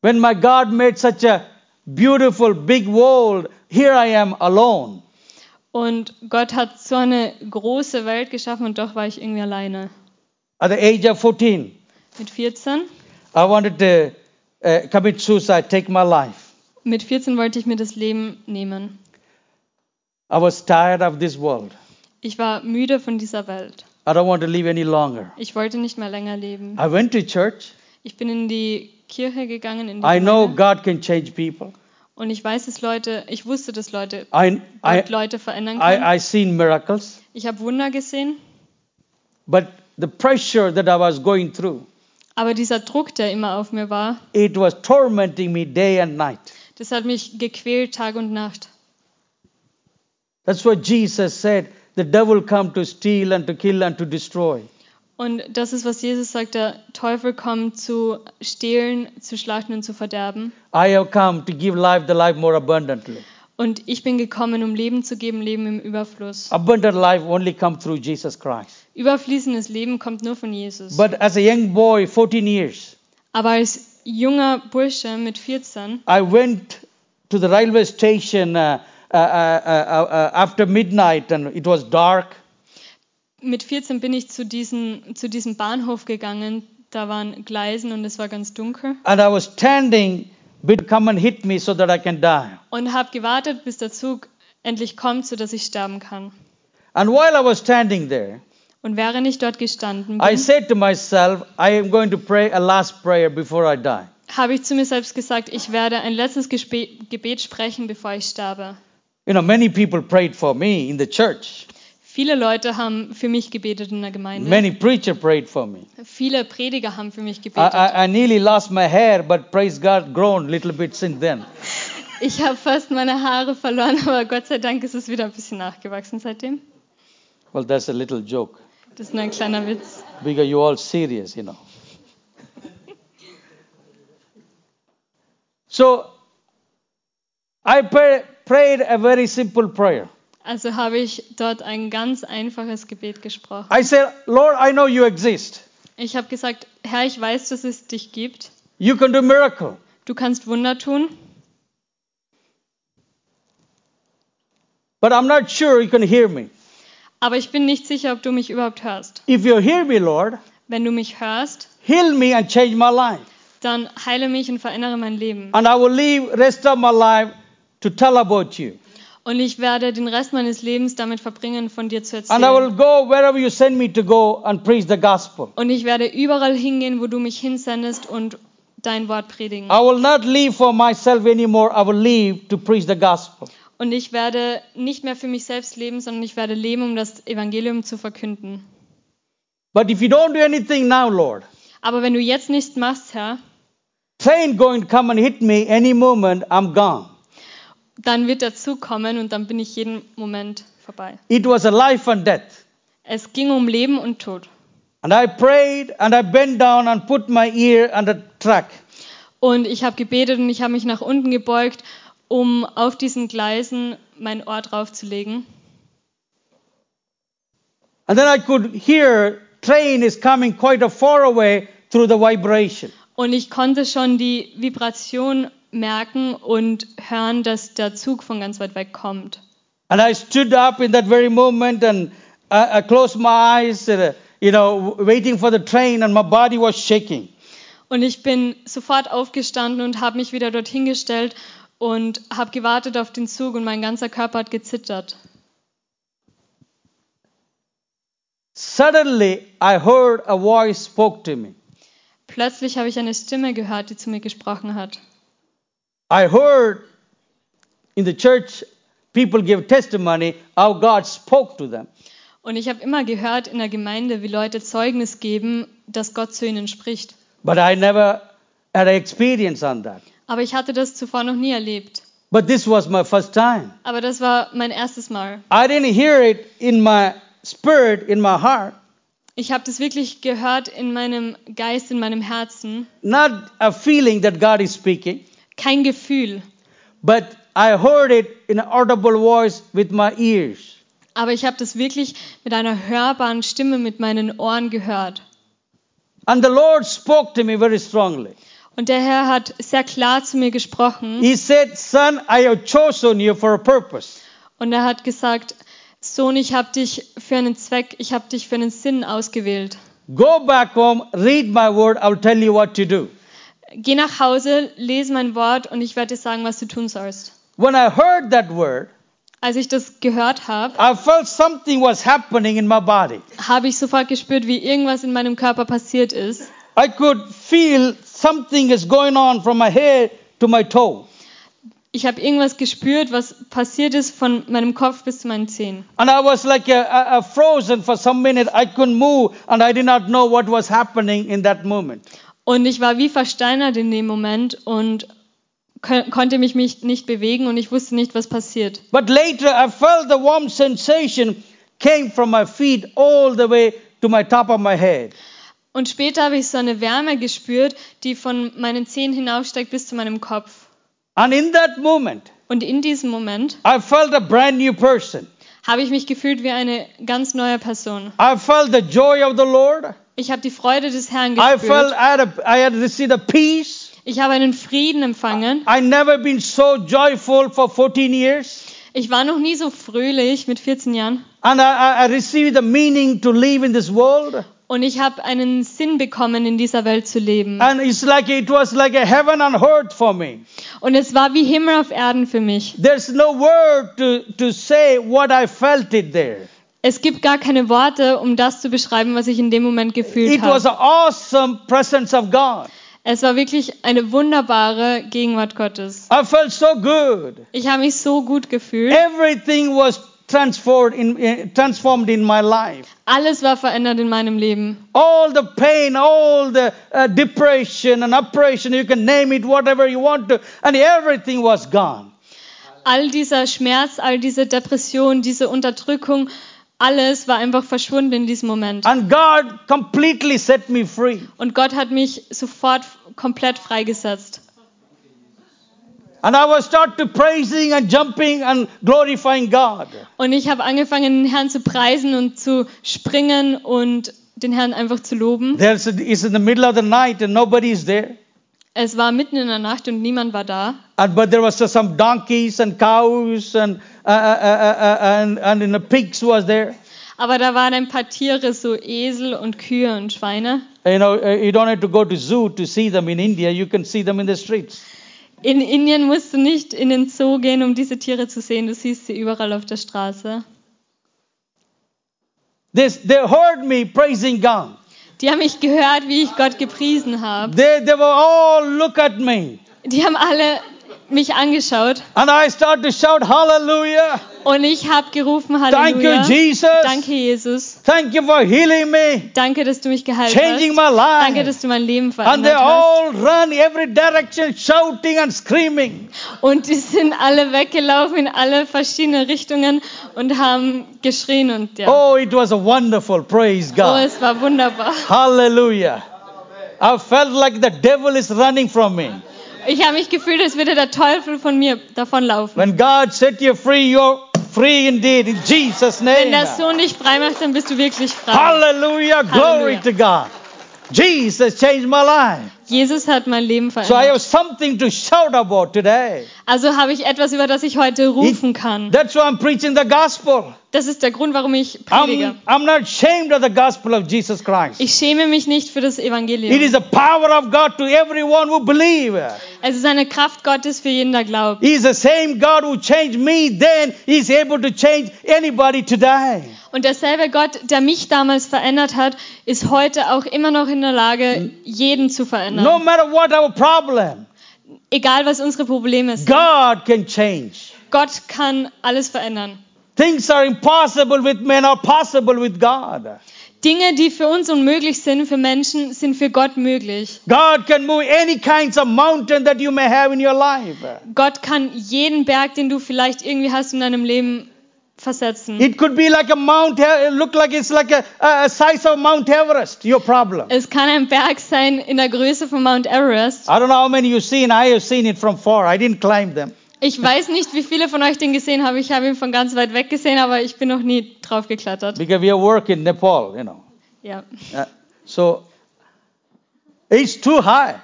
When my God made such a beautiful big world, here I am alone. Und Gott hat so eine große Welt geschaffen und doch war ich irgendwie alleine. At the age of 14, Mit 14, I wanted to uh, commit suicide, take my life. mit 14 wollte ich mir das Leben nehmen. I was tired of this world. Ich war müde von dieser Welt. I don't want to live any longer. Ich wollte nicht mehr länger leben. I went to church. Ich bin in die Kirche gegangen, in die I know Gemeinde. God can change people. Und ich weiß, dass Leute, ich wusste, dass Leute I, I, Gott Leute verändern kann. I, I seen miracles. Ich habe Wunder gesehen, But the pressure that I was going through, aber dieser Druck, der immer auf mir war, it was tormenting me day and night. das hat mich gequält Tag und Nacht. That's what Jesus said. The devil come to steal and to kill and to destroy. Und das ist, was Jesus sagt, der Teufel kommt zu stehlen, zu schlachten und zu verderben. I have come to give life the life more abundantly. Und ich bin gekommen, um Leben zu geben, Leben im Überfluss. Abundant life only come through Jesus Christ. Überfließendes Leben kommt nur von Jesus. But as a young boy, 14 years, Aber als junger Bursche mit 14 I went to the railway station uh, uh, uh, uh, uh, after midnight and it was dark. Mit 14 bin ich zu, diesen, zu diesem Bahnhof gegangen. Da waren Gleisen und es war ganz dunkel. And I was standing, but come and hit me so that I can die. Und habe gewartet, bis der Zug endlich kommt, sodass ich sterben kann. And while I was standing there, Und während ich dort gestanden I bin, said to myself, I am going to pray a last prayer before I die. habe ich zu mir selbst gesagt, ich werde ein letztes Gespe Gebet sprechen, bevor ich sterbe. You know, many people prayed for me in the church. Viele Leute haben für mich gebetet in der Gemeinde. Many preacher prayed for me. Viele Prediger haben für mich I, gebetet. I, I nearly lost my hair, but praise God, grown a little bit since then. Ich habe fast meine Haare verloren, aber Gott sei Dank ist es wieder ein bisschen nachgewachsen seitdem. Well, that's a little joke Das ist nur ein kleiner Witz. because you're all serious, you know. so I pray, prayed a very simple prayer. Also habe ich dort ein ganz einfaches Gebet gesprochen. I said, Lord, I know you exist. Ich habe gesagt, Herr, ich weiß, dass es dich gibt. You can do miracle. Du kannst Wunder tun, But I'm not sure you can hear me. aber ich bin nicht sicher, ob du mich überhaupt hörst. If you hear me, Lord, Wenn du mich hörst, heal me and change my life. dann heile mich und verändere mein Leben. And I will live rest of my life to tell about you. Und ich werde den Rest meines Lebens damit verbringen, von dir zu And I will erzählen. go wherever you send me to go and preach the gospel. Und ich werde überall hingehen, wo du mich hinsendest und dein Wort predigen. I will not live for myself anymore. I will live to preach the gospel. Und ich werde nicht mehr für mich selbst leben, sondern ich werde leben, um das Evangelium zu verkünden. But if you don't do anything now, Lord, Aber wenn du jetzt nichts machst, Herr, train going to come and hit me any moment, I'm gone. Dann wird der Zug kommen und dann bin ich jeden Moment vorbei. It was a life and death. Es ging um Leben und Tod. And I prayed and I bent down and put my ear on the track. Und ich habe gebetet und ich habe mich nach unten gebeugt, um auf diesen Gleisen mein Ohr draufzulegen. And then I could hear train is coming quite a far away through the vibration. Und ich konnte schon die Vibration merken und hören, dass der Zug von ganz weit weg kommt. And I stood up in that very moment and I, I closed my eyes, uh, you know, waiting for the train, and my body was shaking. Und ich bin sofort aufgestanden und habe mich wieder dorthin gestellt und habe gewartet auf den Zug und mein ganzer Körper hat gezittert. Suddenly, I heard a voice spoke to me. Plötzlich habe ich eine Stimme gehört, die zu mir gesprochen hat. I heard in the church people give testimony how God spoke to them. Und ich habe immer gehört in der Gemeinde, wie Leute Zeugnis geben, dass Gott zu ihnen spricht. But I never had an experience on that. Aber ich hatte das zuvor noch nie erlebt. But this was my first time. Aber das war mein erstes Mal. I didn't hear it in my spirit, in my heart. Ich habe das wirklich gehört in meinem Geist, in meinem Herzen. Not a feeling that God is speaking, Kein Gefühl. but I heard it in an audible voice with my ears. Aber ich habe das wirklich mit einer hörbaren Stimme mit meinen Ohren gehört. And the Lord spoke to me very strongly. Und der Herr hat sehr klar zu mir gesprochen. He said, Son, I have chosen you for a purpose. Und er hat gesagt, Sohn, ich habe dich für einen Zweck, ich habe dich für einen Sinn ausgewählt. Go back home, read my word, I'll tell you what to do. Geh nach Hause, lese mein Wort und ich werde dir sagen, was du tun sollst. When I heard that word, Als ich das gehört habe, I felt something was happening in my body. habe ich sofort gespürt, wie irgendwas in meinem Körper passiert ist. I could feel something is going on from my head to my toe. Ich habe irgendwas gespürt, was passiert ist von meinem Kopf bis zu meinen Zehen. And I was like a, a, a frozen for some minute. I couldn't move and I did not know what was happening in that moment. Und ich war wie versteinert in dem Moment und ko konnte mich mich nicht bewegen und ich wusste nicht, was passiert. But later I felt the warm sensation came from my feet all the way to my top of my head. Und später habe ich so eine Wärme gespürt, die von meinen Zehen hinaufsteigt bis zu meinem Kopf. And in that moment, Und in diesem Moment I felt a brand new person. Habe ich mich gefühlt wie eine ganz neue Person. I felt the joy of the Lord. Ich habe die Freude des Herrn I felt. I had, a, I had received a peace. Ich habe einen Frieden empfangen. I never been so joyful for 14 years. Ich war noch nie so fröhlich mit 14 Jahren. And I I received the meaning to live in this world. Und ich habe einen Sinn bekommen, in dieser Welt zu leben. And it's like it was like a heaven on earth for me. Und es war wie Himmel auf Erden für mich. There's no word to, to say what I felt it there. Es gibt gar keine Worte, um das zu beschreiben, was ich in dem Moment gefühlt It was habe. an awesome presence of God. Es war wirklich eine wunderbare Gegenwart Gottes. I felt so good. Ich habe mich so gut gefühlt. Everything was transformed in, in- transformed in my life. Alles war verändert in meinem Leben. All the pain, all the uh, depression and oppression, you can name it whatever you want to, and everything was gone. All dieser Schmerz, all diese Depression, diese Unterdrückung, alles war einfach verschwunden in diesem Moment. And God completely set me free. Und Gott hat mich sofort komplett freigesetzt. And I was start to praising and jumping and glorifying God. Und ich habe angefangen, den Herrn zu preisen und zu springen und den Herrn einfach zu loben. There's a, it's in the middle of the night and nobody is there. Es war mitten in der Nacht und niemand war da. And, but there was some donkeys and cows and, uh, uh, uh, uh, and, and in the pigs was there. Aber da waren ein paar Tiere, so Esel und Kühe und Schweine. You know, uh, you don't have to go to zoo to see them in India. You can see them in the streets. In Indien musst du nicht in den Zoo gehen, um diese Tiere zu sehen. Du siehst sie überall auf der Straße. They, they heard me praising God. Die haben mich gehört, wie ich Gott gepriesen habe. They, they were all look at me. Die haben alle mich angeschaut And I start to shout hallelujah. und ich habe gerufen, Thank you, Halleluja. Jesus. Danke, Jesus. Thank you for healing me, Danke, dass du mich geheilt changing hast. my Danke, life. dass du mein Leben And they verändert hast. all run every direction, shouting and screaming. Und die sind alle weggelaufen in alle verschiedene Richtungen und haben geschrien und ja. Oh, it was a wonderful. Praise Oh, God. es war wunderbar. Hallelujah. I felt like the devil is running from me. Ich habe mich gefühlt, als würde der Teufel von mir davonlaufen. When God set you free, you're free indeed in Jesus' Wenn name. der Sohn dich frei macht, dann bist du wirklich frei. Hallelujah. Glory Hallelujah. to God. Jesus changed my life. Jesus hat mein Leben So I verändert. have something to shout about today. Also habe ich etwas, über das ich heute rufen kann. That's why I'm preaching the gospel. Das ist der Grund, warum ich predige. I'm, I'm not ashamed of the gospel of Jesus Christ. Ich schäme mich nicht für das It Evangelium. is the power of God to everyone who believe. Es ist eine Kraft Gottes für jeden, der glaubt. He is the same God who changed me then. He is able to change anybody today. Und derselbe Gott, der mich damals verändert hat, ist heute auch immer noch in der Lage, jeden zu No verändern. matter what our problem, Egal was unsere Probleme sind. God can change. Gott kann alles verändern. Things are impossible with men are possible with God. Dinge, die für uns unmöglich sind, für Menschen, sind für Gott möglich. God can move any kinds of mountain that you may have in your life. Gott kann jeden Berg, den du vielleicht irgendwie hast in deinem Leben, versetzen. It could be like a mount, it look like it's like a, a size of Mount Everest, your problem. Es kann ein Berg sein in der Größe von Mount Everest. I don't know how many you've seen. I have seen it from far. I didn't climb them. Ich weiß nicht, wie viele von euch den gesehen haben. Ich habe ihn von ganz weit weg gesehen, aber ich bin noch nie drauf geklettert. Because we have work in Nepal, you know. Ja. Uh, so it's too high.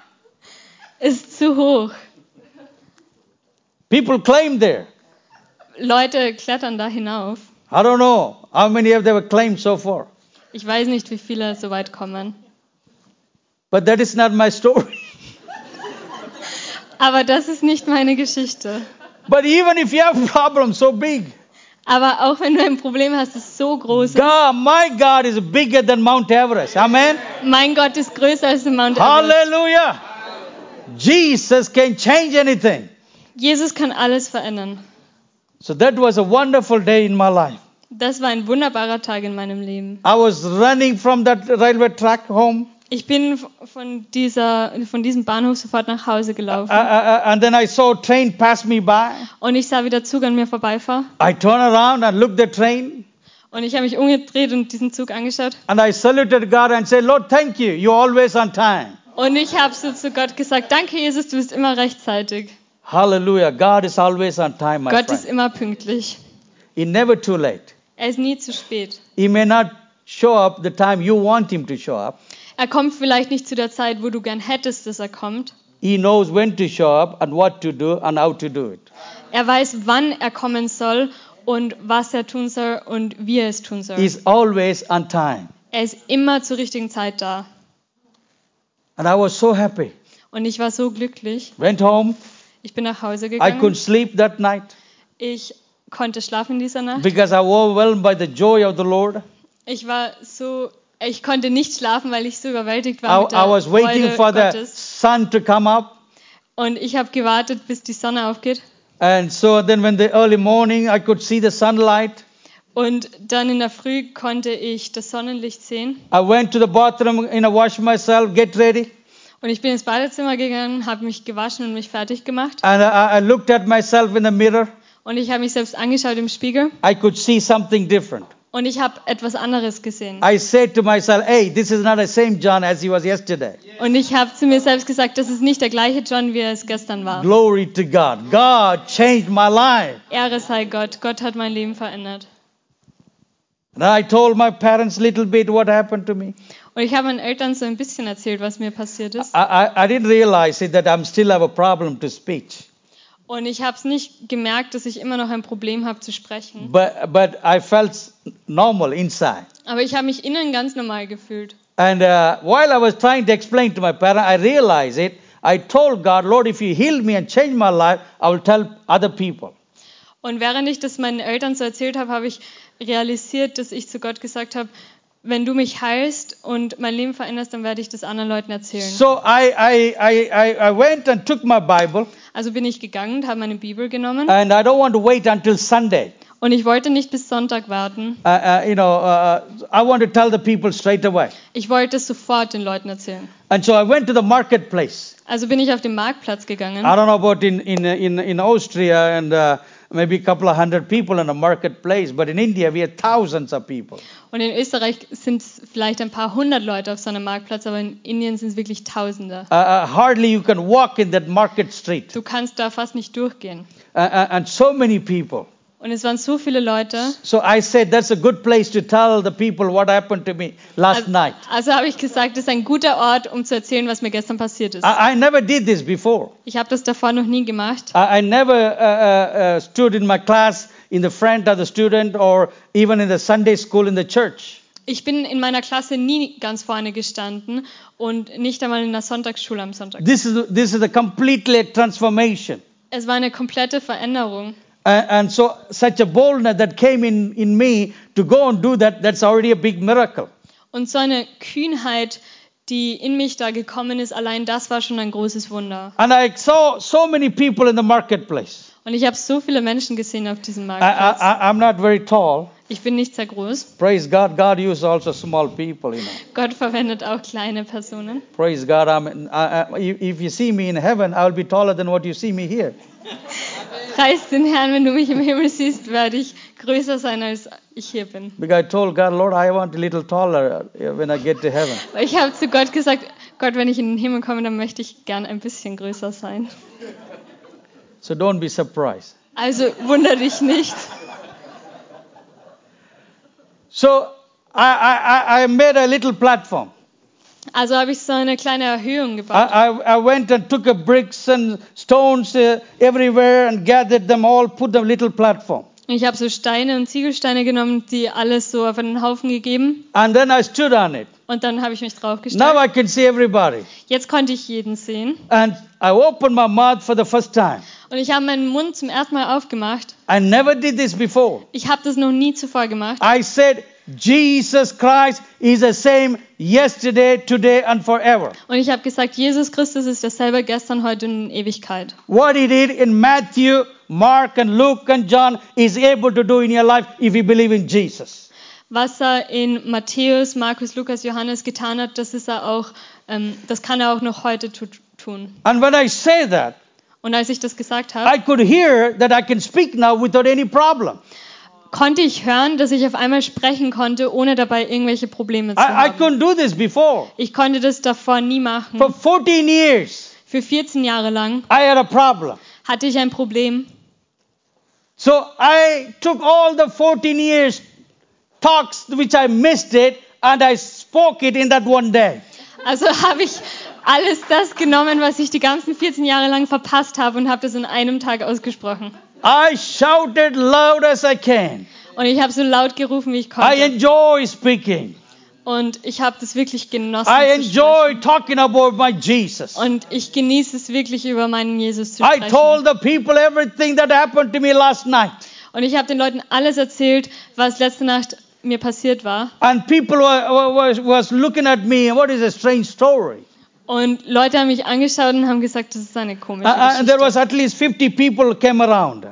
Ist zu hoch. People climb there. Leute klettern da hinauf. I don't know how many have ever climbed so far. Ich weiß nicht, wie viele so weit kommen. But that is not my story. Aber das ist nicht meine Geschichte. But even if you have problems so big, Aber auch wenn du ein Problem hast, das so groß ist, God, my God is bigger than Mount Everest. Amen. mein Gott ist größer als der Mount Everest. Hallelujah. Jesus can change anything. Jesus kann alles verändern. So that was a wonderful day in my life. Das war ein wunderbarer Tag in meinem Leben. I was running from that railway track home, Ich bin von, dieser, von diesem Bahnhof sofort nach Hause uh, gelaufen. uh, uh, and then I saw a train pass me by. Und ich sah, wie der Zug an mir vorbeifuhr. I turned around and looked at the train, Und ich habe mich umgedreht und diesen Zug angeschaut. and I saluted God and said, Lord, thank you. You're always on time. Und ich habe so zu Gott gesagt, danke Jesus, du bist immer rechtzeitig. Hallelujah. God is always on time, my Gott ist friend. immer pünktlich. He's never too late. Er ist nie zu spät. He may not show up the time you want him to show up. Er kommt vielleicht nicht zu der Zeit, wo du gern hättest, dass er kommt. He knows when to show up and what to do and how to do it. Er weiß, wann er kommen soll und was er tun soll und wie er es tun soll. He's always on time. Er ist immer zur richtigen Zeit da. And I was so happy. Und ich war so glücklich. Went home. Ich bin nach Hause I gegangen. couldn't sleep that night Ich konnte schlafen in dieser Nacht. because I was overwhelmed by the joy of the Lord. Ich war so, ich konnte nicht schlafen, weil ich so überwältigt I, war mit I der was waiting Freude for the Gottes. sun to come up. Und ich habe gewartet, bis die Sonne aufgeht. And so then when the early morning I could see the sunlight. Und dann in der Früh konnte ich das Sonnenlicht sehen. I went to the bathroom, you know, wash myself, get ready. Und ich bin ins Badezimmer gegangen, habe mich gewaschen und mich fertig gemacht. And I, I looked at myself in the mirror. Und ich habe mich selbst angeschaut im Spiegel. I could see something different. Und ich habe etwas anderes gesehen. I said to myself, hey, this is not the same John as he was yesterday. Und ich habe zu mir selbst gesagt, das ist nicht der gleiche John, wie er es gestern war. Glory to God. God changed my life. Ehre sei Gott. Gott hat mein Leben verändert. And I told my parents little bit what happened to me. Und ich habe meinen Eltern so ein bisschen erzählt, was mir passiert ist. I, I, I didn't realize it, that I'm still have a problem to speech. Und ich habe es nicht gemerkt, dass ich immer noch ein Problem habe zu sprechen. But, but I felt normal inside. Aber ich habe mich innen ganz normal gefühlt. And uh, while I was trying to explain to my parents, I realized it. I told God, Lord, if you heal me and change my life, I will tell other people. Und während ich das meinen Eltern so erzählt habe, habe ich realisiert, dass ich zu Gott gesagt habe, wenn du mich heilst und mein Leben veränderst, dann werde ich das anderen Leuten erzählen. So I, I, I, I, I went and took my Bible, Also bin ich gegangen und habe meine Bibel genommen. and I don't want to wait until Sunday. Und ich wollte nicht bis Sonntag warten. Uh, uh, you know, uh, I want to tell the people straight away. Ich wollte es sofort den Leuten erzählen. And so I went to the marketplace. Also bin ich auf den Marktplatz gegangen. I don't know about in, in, in, in Austria and uh, maybe a couple of hundred people in a marketplace, but in India we have thousands of people. Und in Österreich sind es vielleicht ein paar hundert Leute auf so einem Marktplatz, aber in Indien sind es wirklich Tausende. Uh, uh, hardly you can walk in that market street. Du kannst da fast nicht durchgehen. Uh, uh, and so many people. Und es waren so viele Leute. So I said, that's a good place to tell the people what happened to me last Also, night. also habe ich gesagt, das ist ein guter Ort, um zu erzählen, was mir gestern passiert ist. I, I never did this before. Ich habe das davor noch nie gemacht. I, I never uh, uh, uh, stood in my class in the front of the student or even in the Sunday school in the church. Ich bin in meiner Klasse nie ganz vorne gestanden und nicht einmal in der Sonntagsschule am Sonntag. This is, this is a completely transformation. Es war eine komplette Veränderung. And, and so such a boldness that came in, in me to go and do that, that's already a big miracle. Und so eine Kühnheit, die in mich da gekommen ist, allein das war schon ein großes Wunder. And I saw so many people in the marketplace. Und ich habe so viele Menschen gesehen auf diesem I, I, Marktplatz. I- I'm not very tall. Ich bin nicht sehr groß. Praise God. God uses also small people, you know. Gott verwendet auch kleine Personen. Praise God. I'm, I, I, if you see me in heaven, I will be taller than what you see me here. Preis den Herrn, wenn du mich im Himmel siehst, werde ich größer sein, als ich hier bin. Because I told God, Lord, I want a little taller when I get to heaven. Weil ich habe zu Gott gesagt, Gott, wenn ich in den Himmel komme, dann möchte ich gern ein bisschen größer sein. So don't be surprised. Also wunder dich nicht. So I, I, I- I made a little platform. Also habe ich so eine kleine Erhöhung I, gebaut. I, I went and took up bricks and stones uh, everywhere and gathered them all, put them little platform. Ich habe so Steine und Ziegelsteine genommen, die alles so auf einen Haufen gegeben. And then I stood on it. Und dann habe ich mich Now draufgestellt. I can see everybody. Jetzt konnte ich jeden sehen. And I opened my mouth for the first time. Und ich habe meinen Mund zum ersten Mal aufgemacht. I never did this before. Ich habe das noch nie zuvor gemacht. I said, Jesus Christ is the same yesterday, today, and forever. Und ich habe gesagt, Jesus Christus ist dasselbe gestern, heute und in Ewigkeit. What he did in Matthew, Mark, and Luke, and John is able to do in your life if you believe in Jesus. Was er in Matthäus, Markus, Lukas, Johannes getan hat, das ist er auch, ähm, das kann er auch noch heute tu tun. And when I say that, Und als ich das gesagt habe, I could hear that I can speak now without any problem. Konnte ich hören, dass ich auf einmal sprechen konnte, ohne dabei irgendwelche Probleme zu I, I haben. couldn't do this before. Ich konnte das davor nie machen. For 14 years, Für 14 Jahre lang I had a problem. hatte ich ein Problem. So I took all the 14 years talks which I missed it and I spoke it in that one day. Also habe ich alles das genommen, was ich die ganzen 14 Jahre lang verpasst habe und habe das in einem Tag ausgesprochen. I shouted loud as I can. Und ich habe so laut gerufen, wie ich I konnte. enjoy speaking. Und ich habe das wirklich genossen. I enjoy talking about my Jesus. Und ich genieße es wirklich, über meinen Jesus zu I sprechen. told the people everything that happened to me last night. Und ich habe den Leuten alles erzählt, was letzte Nacht mir passiert war. And people were, were, was, was looking at me, what is a strange story? Und Leute haben mich angeschaut und haben gesagt, das ist eine komische Uh, uh, and there Geschichte. was at least 50 people came around.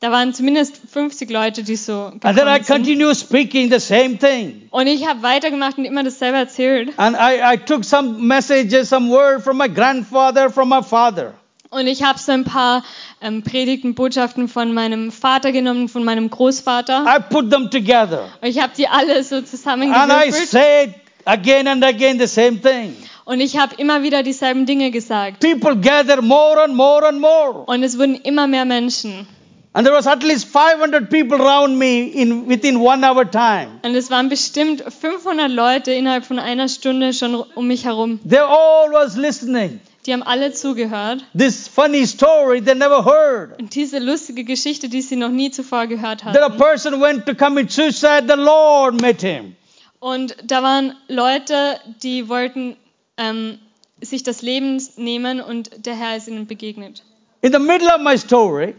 Da waren zumindest 50 Leute, die so And then I continued speaking the same thing. Und ich habe weitergemacht und immer dasselbe erzählt. And I, I took some messages, some word from my grandfather, from my father. Und ich habe so ein paar ähm, Predigten, Botschaften von meinem Vater genommen, von meinem Großvater. I put them together. Und ich habe die alle so And I zusammengewürfelt. said again and again the same thing. Und ich habe immer wieder dieselben Dinge gesagt. People gather more and more and more. Und es wurden immer mehr Menschen. And there was at least 500 people around me in within one hour time. Und es waren bestimmt 500 Leute innerhalb von einer Stunde schon um mich herum. They all was listening. Die haben alle zugehört. This funny story they never heard. Und diese lustige Geschichte, die sie noch nie zuvor gehört That a hatten. person went to commit suicide, the Lord met him. Und da waren Leute, die wollten ähm, sich das Leben nehmen und der Herr ist ihnen begegnet. In the middle of my story,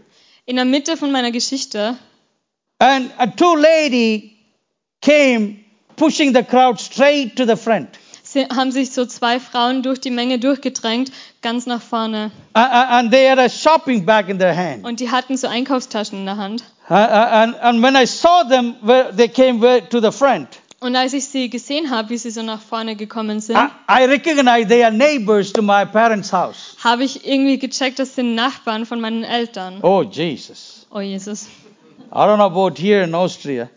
In der Mitte von meiner Geschichte and a two lady came pushing the crowd straight to the front. haben sich so zwei Frauen durch die Menge durchgedrängt, ganz nach vorne. Uh, and they had a shopping bag in their hand. Und die hatten so Einkaufstaschen in der Hand. Uh, and, and when I saw them, they came to the front, Und als ich sie gesehen habe, wie sie so nach vorne gekommen sind, I, I they are neighbors to my parents' house. habe ich irgendwie gecheckt, das sind Nachbarn von meinen Eltern. Oh, Jesus. Oh Jesus. I don't know about here in Austria.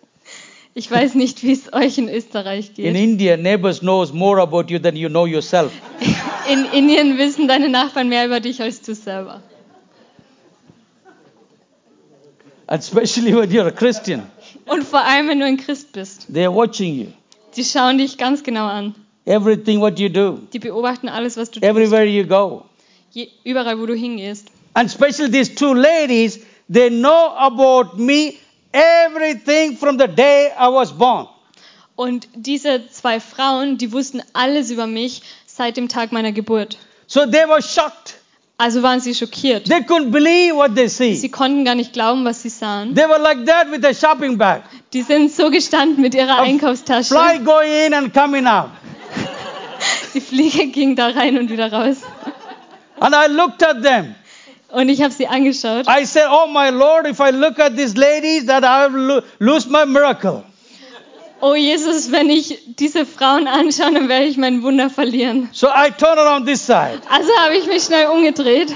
Ich weiß nicht, wie es euch in Österreich In geht. India, neighbors knows more about you than you know yourself. In Indien wissen deine Nachbarn mehr über dich als du selber. And especially when you're a Christian, Und vor allem, wenn du ein Christ bist. they're watching you. Die schauen dich ganz genau an. Everything what you do, Die beobachten alles, was du tust. everywhere you go. Je, überall, wo du hingehst. And especially these two ladies, they know about me everything from the day I was born. Und diese zwei Frauen, die wussten alles über mich seit dem Tag meiner Geburt. So they were shocked. Also waren sie schockiert. They couldn't believe what they Sie see. konnten gar nicht glauben, was sie sahen. They were like that with a shopping bag. Die sind so gestanden mit ihrer A Einkaufstasche. Fly going in and coming out. Die Fliege ging da rein und wieder raus. And I looked at them. Und ich habe sie angeschaut. I said, Oh my Lord, if I look at these ladies, that I will lo- lose my miracle. Oh Jesus, wenn ich diese Frauen anschaue, dann werde ich mein Wunder verlieren. So I turn around this side. Also habe ich mich schnell umgedreht.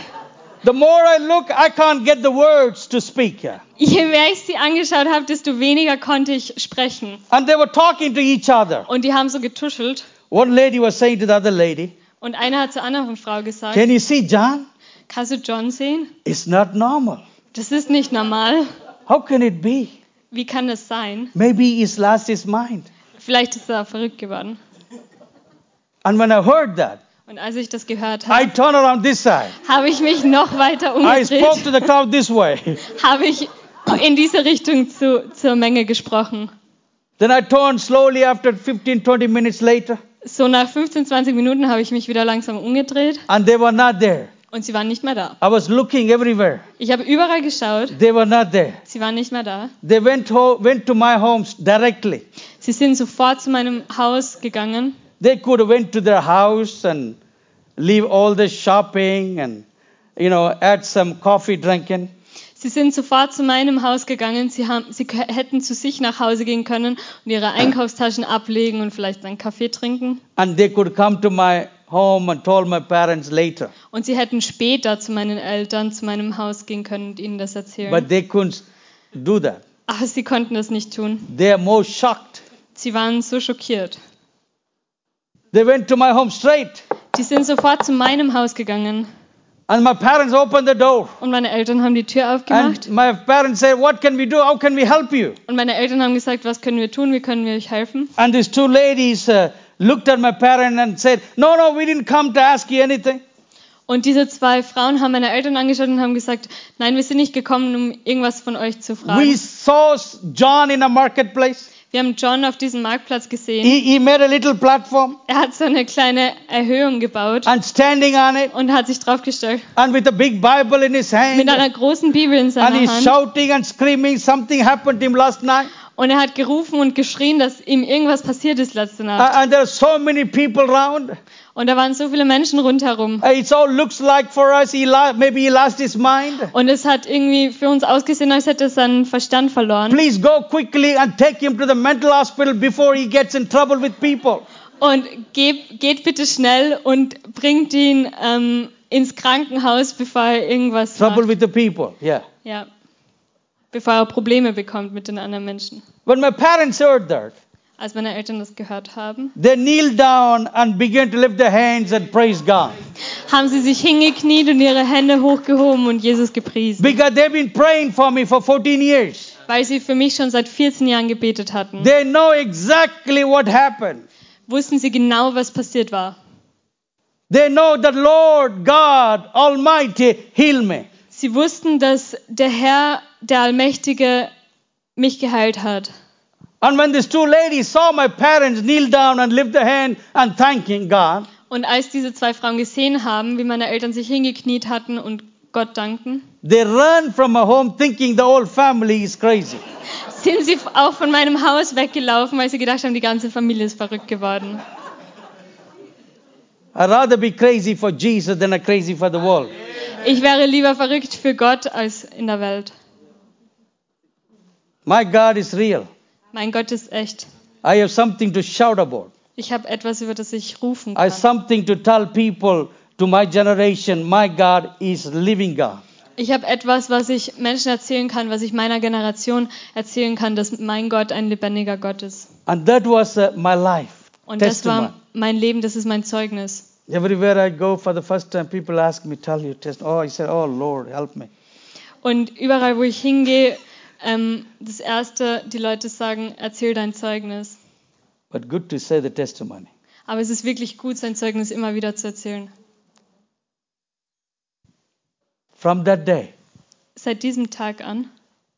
The more I look, I can't get the words to speak. Je mehr ich sie angeschaut habe, desto weniger konnte ich sprechen. And they were talking to each other. Und die haben so getuschelt. One lady was saying to the other lady, Und einer hat zur anderen Frau gesagt, Can you see John? kannst du John sehen? It's not normal. Das ist nicht normal. How can it be? Wie kann das sein? Maybe he's lost his mind. Vielleicht ist er verrückt geworden. And when I heard that, Und als ich das gehört I habe, turned around this side. habe ich mich noch weiter I spoke umgedreht, to the crowd this way. habe ich in diese Richtung zu, zur Menge gesprochen. Then I turned slowly after 15, 20 minutes later, So nach 15, 20 Minuten habe ich mich wieder langsam umgedreht and they were not there. Und sie waren nicht mehr da. I was looking everywhere. Ich habe überall geschaut, They were not there. sie waren nicht mehr da. They went, ho- went to my homes directly. Sie sind sofort zu meinem Haus gegangen. They could have went to their house and leave all the shopping and, you know, add some coffee drinking. Sie sind sofort zu meinem Haus gegangen. Sie, haben, sie hätten zu sich nach Hause gehen können und ihre Einkaufstaschen ablegen und vielleicht einen Kaffee trinken. And they could come to my home and told my parents later. Und sie hätten später zu meinen Eltern, zu meinem Haus gehen können und ihnen das erzählen. But they couldn't do that. Aber sie konnten das nicht tun. They are more shocked. Sie waren so schockiert. They went to my home straight. Die sind sofort zu meinem Haus gegangen. And my parents opened the door. Und meine Eltern haben die Tür aufgemacht. And my parents said, What can we do? How can we help you? Und meine Eltern haben gesagt, was können wir tun? Wie können wir euch helfen? And these two ladies uh, looked at my parents and said, No, no, we didn't come to ask you anything. Und diese zwei Frauen haben meine Eltern angeschaut und haben gesagt, nein, wir sind nicht gekommen, um irgendwas von euch zu We fragen. saw John in a marketplace. Wir haben John auf diesem Marktplatz gesehen. He, he made a little platform Er hat so eine kleine Erhöhung gebaut and standing on it und hat sich draufgestellt. and with a big Bible in his hand. Mit einer großen Bibel in And seiner he's Hand. shouting and screaming. Something happened to him last night. Und er hat gerufen und geschrien, dass ihm irgendwas passiert ist letzte Nacht. and there are so many people around. Und da waren so viele Menschen rundherum. Uh, it all looks like for us, he lo- maybe he lost his mind. Und es hat irgendwie für uns ausgesehen, als hätte er seinen Verstand verloren. Please go quickly and take him to the mental hospital before he gets in trouble with people. Und geht, geht bitte schnell und bringt ihn ähm, ins Krankenhaus, bevor er irgendwas Trouble macht. with the people. Yeah. Ja. Bevor er Probleme bekommt mit den anderen Menschen. When my parents heard that, Als meine Eltern das gehört haben, they kneeled down and began to lift their hands and praise God. haben sie sich hingekniet und ihre Hände hochgehoben und Jesus gepriesen. Because they've been praying for me for 14 years. Weil sie für mich schon seit 14 Jahren gebetet hatten, They know exactly what happened. wussten sie genau, was passiert war. They know that Lord God Almighty healed me. Sie wussten, dass der Herr, der Allmächtige, mich geheilt hat. And when these two ladies saw my parents kneel down and lift their hand and thanking God, Und als diese zwei Frauen gesehen haben, wie meine Eltern sich hingekniet hatten und Gott danken, they ran from my home thinking the whole family is crazy. sind sie auch von meinem Haus weggelaufen, weil sie gedacht haben, die ganze Familie ist verrückt geworden. I'd rather be crazy for Jesus than a crazy for the world. Ich wäre lieber verrückt für Gott als in der Welt. My God is real. Mein Gott ist echt. I have something to shout about. Ich habe etwas, über das ich rufen I kann. have something to tell people to my generation. My God is living God. Ich habe etwas, was ich Menschen erzählen kann, was ich meiner Generation erzählen kann, dass mein Gott ein lebendiger Gott ist. And that was uh, my life. Und das war mein Leben, das ist mein Zeugnis. Everywhere I go for the first time, people ask me, tell you test. Oh, I said, oh Lord, help me. Und überall, wo ich hingehe, Ähm, das erste, die Leute sagen, erzähl dein Zeugnis. But good to say the testimony. Aber es ist wirklich gut, sein Zeugnis immer wieder zu erzählen. From that day, Seit diesem Tag an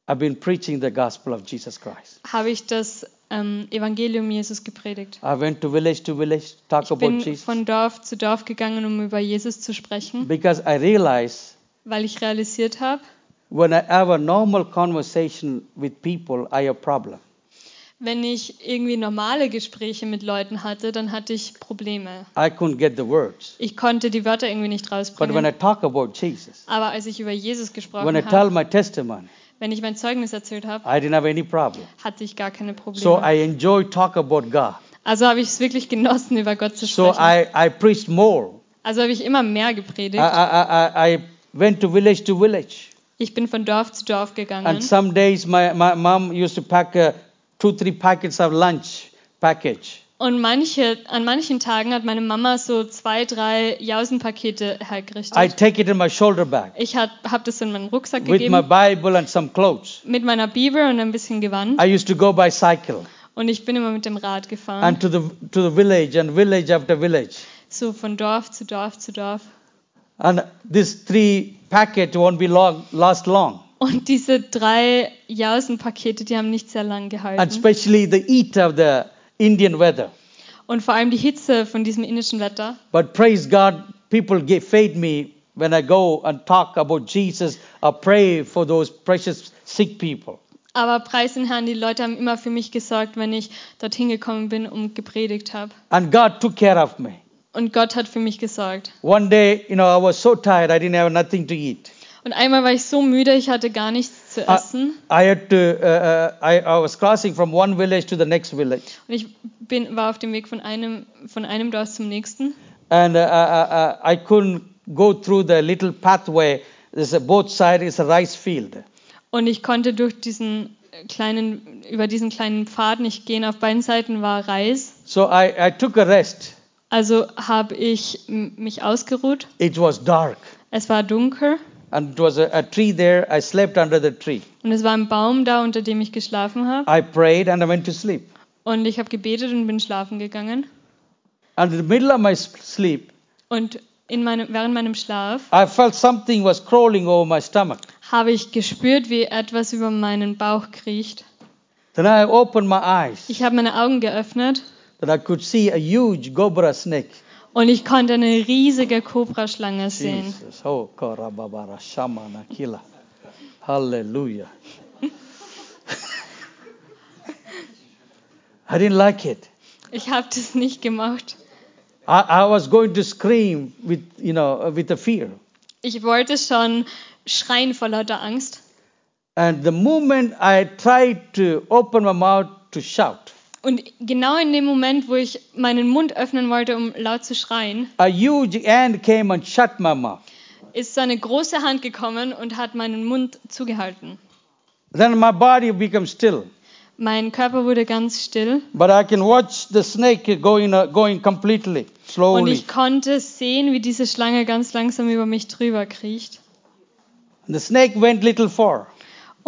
I've been preaching the gospel of Jesus Christ. habe ich das ähm, Evangelium Jesus gepredigt. I went to village to village, talk Ich about bin Jesus. von Dorf zu Dorf gegangen, um über Jesus zu sprechen, Because I realize weil ich realisiert habe, when I have a normal conversation with people, I have problem. wenn ich irgendwie normale Gespräche mit Leuten hatte, dann hatte ich Probleme. I couldn't get the words. Ich konnte die Wörter irgendwie nicht But when I rausbringen. talk about Jesus, Aber als ich über Jesus when I gesprochen tell habe, my testimony, wenn ich mein Zeugnis erzählt habe, I didn't have any problem. hatte ich gar keine So Probleme. I enjoy talk about God. Also habe ich es wirklich genossen, über Gott zu So sprechen. I, I preached more. Also habe ich immer mehr I, gepredigt. I, I, I went to village to village. Ich bin von Dorf zu Dorf And gegangen. some days my, my mom used to pack uh, two, three packets of lunch package. Und manche, an manchen Tagen hat meine Mama so zwei, drei Jausenpakete I hergerichtet. take it in my shoulder bag Ich habe das in meinen Rucksack with my gegeben Bible and some clothes. mit meiner Bibel und ein bisschen Gewand. I used to go by cycle Und ich bin immer mit dem Rad gefahren. and to the to the village and village after village. So von Dorf zu Dorf zu Dorf. And this three packet won't be long, last long. Und diese drei Jausenpakete, die haben nicht sehr lang And gehalten. especially the heat of the Indian weather. Und vor allem die Hitze von diesem indischen Wetter. But praise God, people give, fade me when I go and talk about Jesus or pray for those precious sick people. Aber preis den Herrn, die Leute haben immer für mich gesorgt, wenn ich dorthin gekommen bin und gepredigt habe. And God took care of me. Und Gott hat für mich gesorgt. One day, you know, I was so tired, I didn't have nothing to eat. Und einmal war ich so müde, ich hatte gar nichts zu I, essen. I had to, uh, uh, I, I was crossing from one village to the next village. Und ich bin, war auf dem Weg von einem, von einem Dorf zum nächsten. And uh, uh, uh, I couldn't go through the little pathway. There's a, both sides is a rice field. Und ich konnte durch diesen kleinen, über diesen kleinen Pfad nicht gehen. Auf beiden Seiten war Reis. So I, I took a rest. Also habe ich mich ausgeruht. It was dark. Es war dunkel And it was a, a tree there. I slept under the tree. und es war ein Baum da, unter dem ich geschlafen habe. I prayed and I went to sleep. Und ich habe gebetet und bin schlafen gegangen. And in the middle of my sleep, Und in meinem, während meinem Schlaf I felt something was crawling over my stomach. habe ich gespürt, wie etwas über meinen Bauch kriecht. Then I opened my eyes Ich habe meine Augen geöffnet that I could see a huge cobra snake. und ich konnte eine riesige Kobraschlange sehen. Jesus. Oh, korababara shamana kila. Hallelujah. I didn't like it. Ich habe das nicht gemacht. I, I was going to scream with, you know, with the fear. Ich wollte schon schreien vor lauter Angst. And the moment I tried to open my mouth to shout, Und genau in dem Moment, wo ich meinen Mund öffnen wollte, um laut zu schreien, a huge hand came and shut my mouth. ist so eine große Hand gekommen und hat meinen Mund zugehalten. Then my body became still. Mein Körper wurde ganz still But I can watch the snake going, uh, going completely, und slowly. ich konnte sehen, wie diese Schlange ganz langsam über mich drüber kriecht. The snake went little far.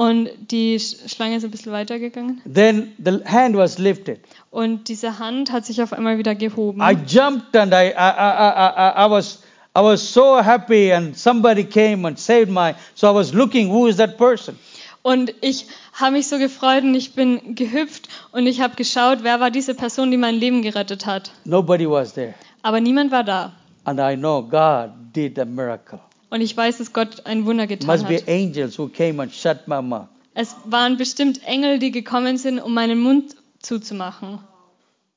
Und die Sch- Schlange ist ein bisschen weitergegangen. Then the hand was lifted. Und diese Hand hat sich auf einmal wieder gehoben. I jumped and I, I, I, I, I, I was I was so happy and somebody came and saved my so I was looking who is that person Und ich habe mich so gefreut und ich bin gehüpft und ich habe geschaut, wer war diese Person, die mein Leben gerettet hat. nobody was there Aber niemand war da. and I know God did a miracle Und ich weiß, dass Gott ein Wunder getan must be hat. angels who came and shut my mouth Es waren bestimmt Engel, die gekommen sind, um meinen Mund zuzumachen.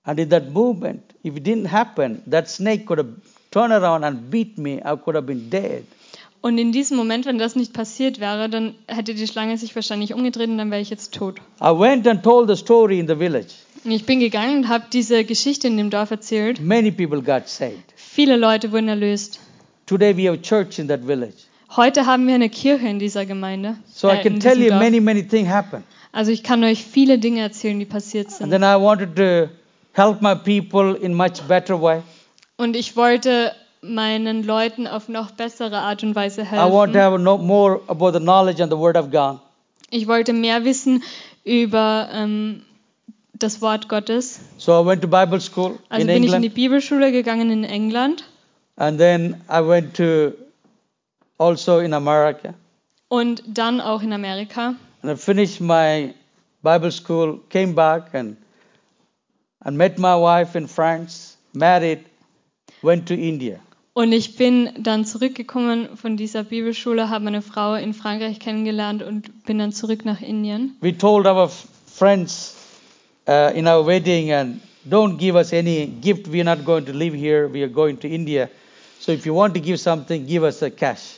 and in that moment if it didn't happen that snake could have turned around and beat me I could have been dead Und in diesem Moment, wenn das nicht passiert wäre, dann hätte die Schlange sich wahrscheinlich umgedreht und dann wäre ich jetzt tot. I went and told the story in the village ich bin gegangen und habe diese Geschichte in dem Dorf erzählt. many people got saved Viele Leute wurden erlöst. Today we have church in that village Heute haben wir eine Kirche in dieser Gemeinde. so I äh, can in tell you Dorf. many many things happen Also ich kann euch viele Dinge erzählen, die passiert And sind. then I wanted to help my people in much better way. Und ich wollte meinen Leuten auf noch bessere Art und Weise I want to helfen. have no more about the knowledge and the word of God. Ich wollte mehr wissen über ähm, das Wort Gottes. So I went to Bible school Also in bin ich in die England, Bibelschule gegangen in England and then I went to also in America. und dann auch in Amerika. And I finished my Bible school, came back and and met my wife in France, married, went to India. Und ich bin dann zurückgekommen von dieser Bibelschule, habe meine Frau in Frankreich kennengelernt und bin dann zurück nach Indien. We told our friends uh, in our wedding, and don't give us any gift. We are not going to live here. We are going to India. So if you want to give something, give us the cash.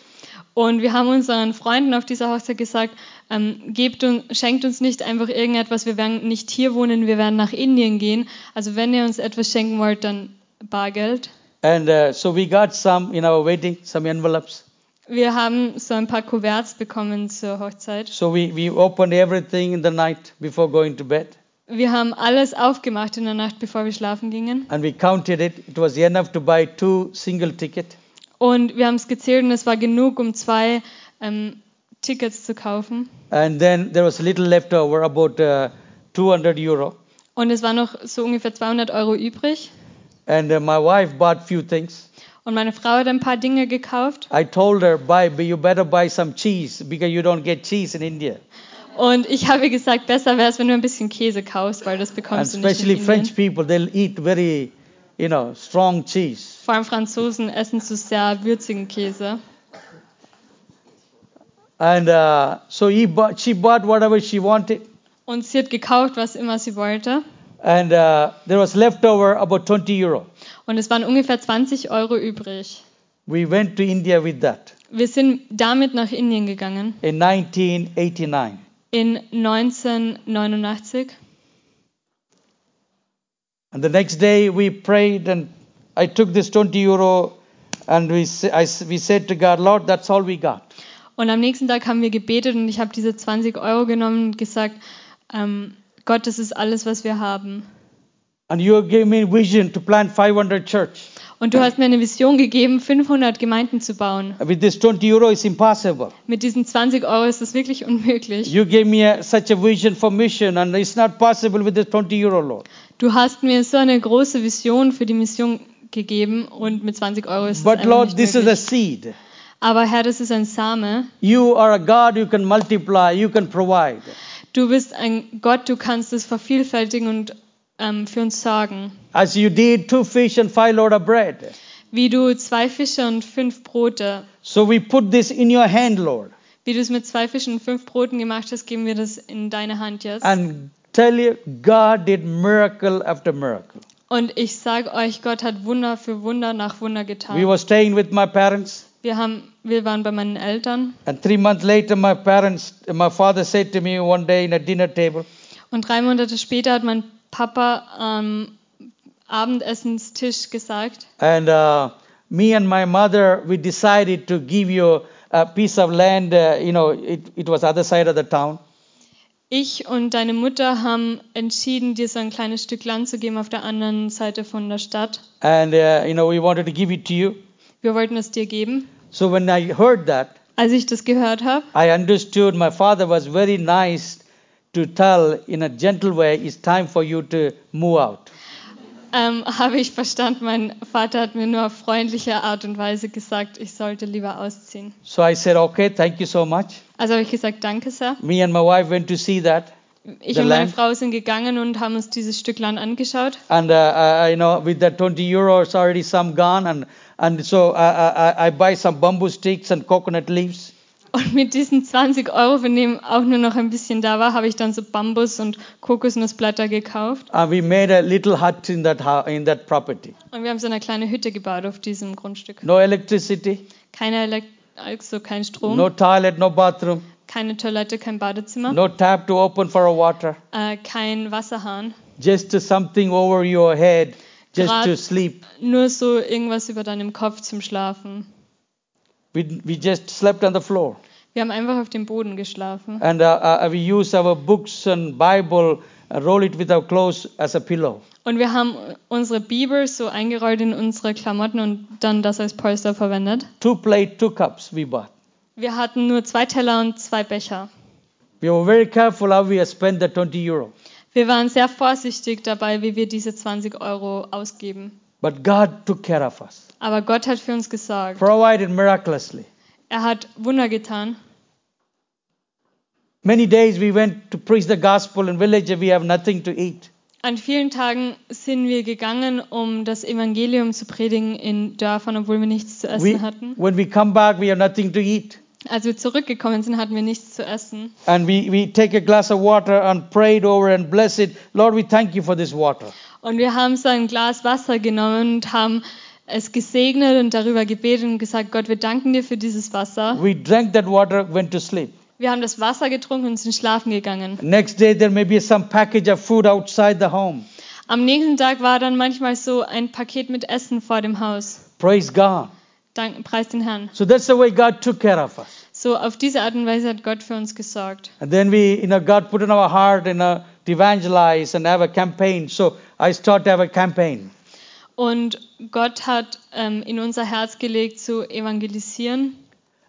Und wir haben unseren Freunden auf dieser Hochzeit gesagt, ähm, gebt uns, schenkt uns nicht einfach irgendetwas, wir werden nicht hier wohnen, wir werden nach Indien gehen. Also wenn ihr uns etwas schenken wollt, dann Bargeld. And uh, so we got some in our wedding, some envelopes. Wir haben so ein paar Kuverts bekommen zur Hochzeit. So we, we opened everything in the night before going to bed. Wir haben alles aufgemacht in der Nacht, bevor wir schlafen gingen. And we counted it. It was enough to buy two single ticket. Und wir haben es gezählt und es war genug, um zwei ähm, Tickets zu kaufen. And then there was a little left over, about uh, 200 euro. Und es war noch so ungefähr 200 Euro übrig. And uh, my wife bought few things. Und meine Frau hat ein paar Dinge gekauft. I told her, buy, you better buy some cheese because you don't get cheese in India. Und ich habe gesagt, besser wäre es, wenn du ein bisschen Käse kaufst, weil das And bekommst du nicht in especially Indien. French people, they'll eat very, you know, strong cheese. Vor allem Franzosen essen so sehr würzigen Käse. And uh, so he bought, she bought whatever she wanted. Und sie hat gekauft, was immer sie wollte. And uh, there was leftover about 20 euro. Und es waren ungefähr 20 Euro übrig. We went to India with that Wir sind damit nach Indien gegangen in 1989. in 1989. And the next day we prayed, and I took this 20 euro, and we, I we said to God, Lord, that's all we got. Und am nächsten Tag haben wir gebetet und ich habe diese 20 Euro genommen und gesagt, ähm, Gott, das ist alles, was wir haben. And you gave me vision to plant 500 church. Und du hast mir eine Vision gegeben, 500 Gemeinden zu bauen. With this 20 euro, it's impossible. Mit diesen 20 Euro ist das wirklich unmöglich. You gave me a, such a vision for mission, and it's not possible with this 20 euro, Lord. Du hast mir so eine große Vision für die Mission gegeben und mit 20 Euro ist es But Lord, nicht this is a möglich. seed. Aber Herr, das ist ein Same. You are a God who can multiply, you can provide. Du bist ein Gott, du kannst es vervielfältigen und ähm, für uns sorgen. As you did two fish and five loaves of bread. Wie du zwei Fische und fünf Brote, So we put this in your hand, Lord, wie du es mit zwei Fischen und fünf Broten gemacht hast, geben wir das in deine Hand jetzt. and tell you, God did miracle after miracle. Und ich sage euch, Gott hat Wunder für Wunder nach Wunder getan. We were staying with my parents, Wir, haben, wir waren bei meinen Eltern and three months later, my parents, my father said to me one day in a dinner table, und drei Monate später hat mein Papa am Abendessenstisch gesagt, and uh, me and my mother, we decided to give you a piece of land. Uh, you know, it, it was other side of the town, ich und deine Mutter haben entschieden, dir so ein kleines Stück Land zu geben auf der anderen Seite von der Stadt. and uh, you know, we wanted to give it to you. Wir wollten es dir geben. So when I heard that, Als ich das gehört habe, I understood my father was very nice to tell in a gentle way, it's time for you to move out. ähm, habe ich verstanden, mein Vater hat mir nur auf freundliche Art und Weise gesagt, ich sollte lieber ausziehen. So I said, okay, thank you so much. Also habe ich gesagt, danke sehr. Me and my wife went to see that. Ich The und meine land? Frau sind gegangen und haben uns dieses Stück Land angeschaut. And, uh, uh, you know, with that 20 euros, already some gone. And, and so uh, I, I buy some bamboo sticks and coconut leaves. Und mit diesen 20 Euro, von dem auch nur noch ein bisschen da war, habe ich dann so Bambus und Kokosnussblätter gekauft. And we made a little hut in that, in that property. Und wir haben so eine kleine Hütte gebaut auf diesem Grundstück. No electricity, Keine Elekt also kein Strom, no toilet, no bathroom, keine Toilette, kein Badezimmer, no tap to open for water. äh, kein Wasserhahn. Just something over your head, just Grad- to sleep. Nur so irgendwas über deinem Kopf zum Schlafen. We, we just slept on the floor. Wir haben einfach auf dem Boden geschlafen. And uh, uh, we use our books and Bible, uh, roll it with our clothes as a pillow. Und wir haben unsere Bibel so eingerollt in unsere Klamotten und dann das als Polster verwendet. Two plate, two cups we bought. Wir hatten nur zwei Teller und zwei Becher. We were very careful how we spent the 20 euro. Wir waren sehr vorsichtig dabei, wie wir diese 20 Euro ausgeben. But God took care of us, Aber Gott hat für uns gesorgt. provided miraculously. Er hat Wunder getan. Many days we went to preach the gospel in village we have nothing to eat. An vielen Tagen sind wir gegangen, um das Evangelium zu predigen in Dörfern, obwohl wir nichts zu essen We, hatten. when we come back, we have nothing to eat. Als wir zurückgekommen sind, hatten wir nichts zu essen. And we, we take a glass of water and prayed over and bless it. Lord, we thank you for this water. Und wir haben so ein Glas Wasser genommen und haben es gesegnet und darüber gebetet und gesagt, Gott, wir danken dir für dieses Wasser. We drank that water, went to sleep. Wir haben das Wasser getrunken und sind schlafen gegangen. Next day, there may be some package of food outside the home. Am nächsten Tag war dann manchmal so ein Paket mit Essen vor dem Haus. Praise God. Dank, preis den Herrn. So that's the way God took care of us. So auf diese Art und Weise hat Gott für uns gesorgt. And then we, you know, God put in our heart, you know, to evangelize and have a campaign. So I started to have a campaign. Und Gott hat ähm, in unser Herz gelegt zu evangelisieren.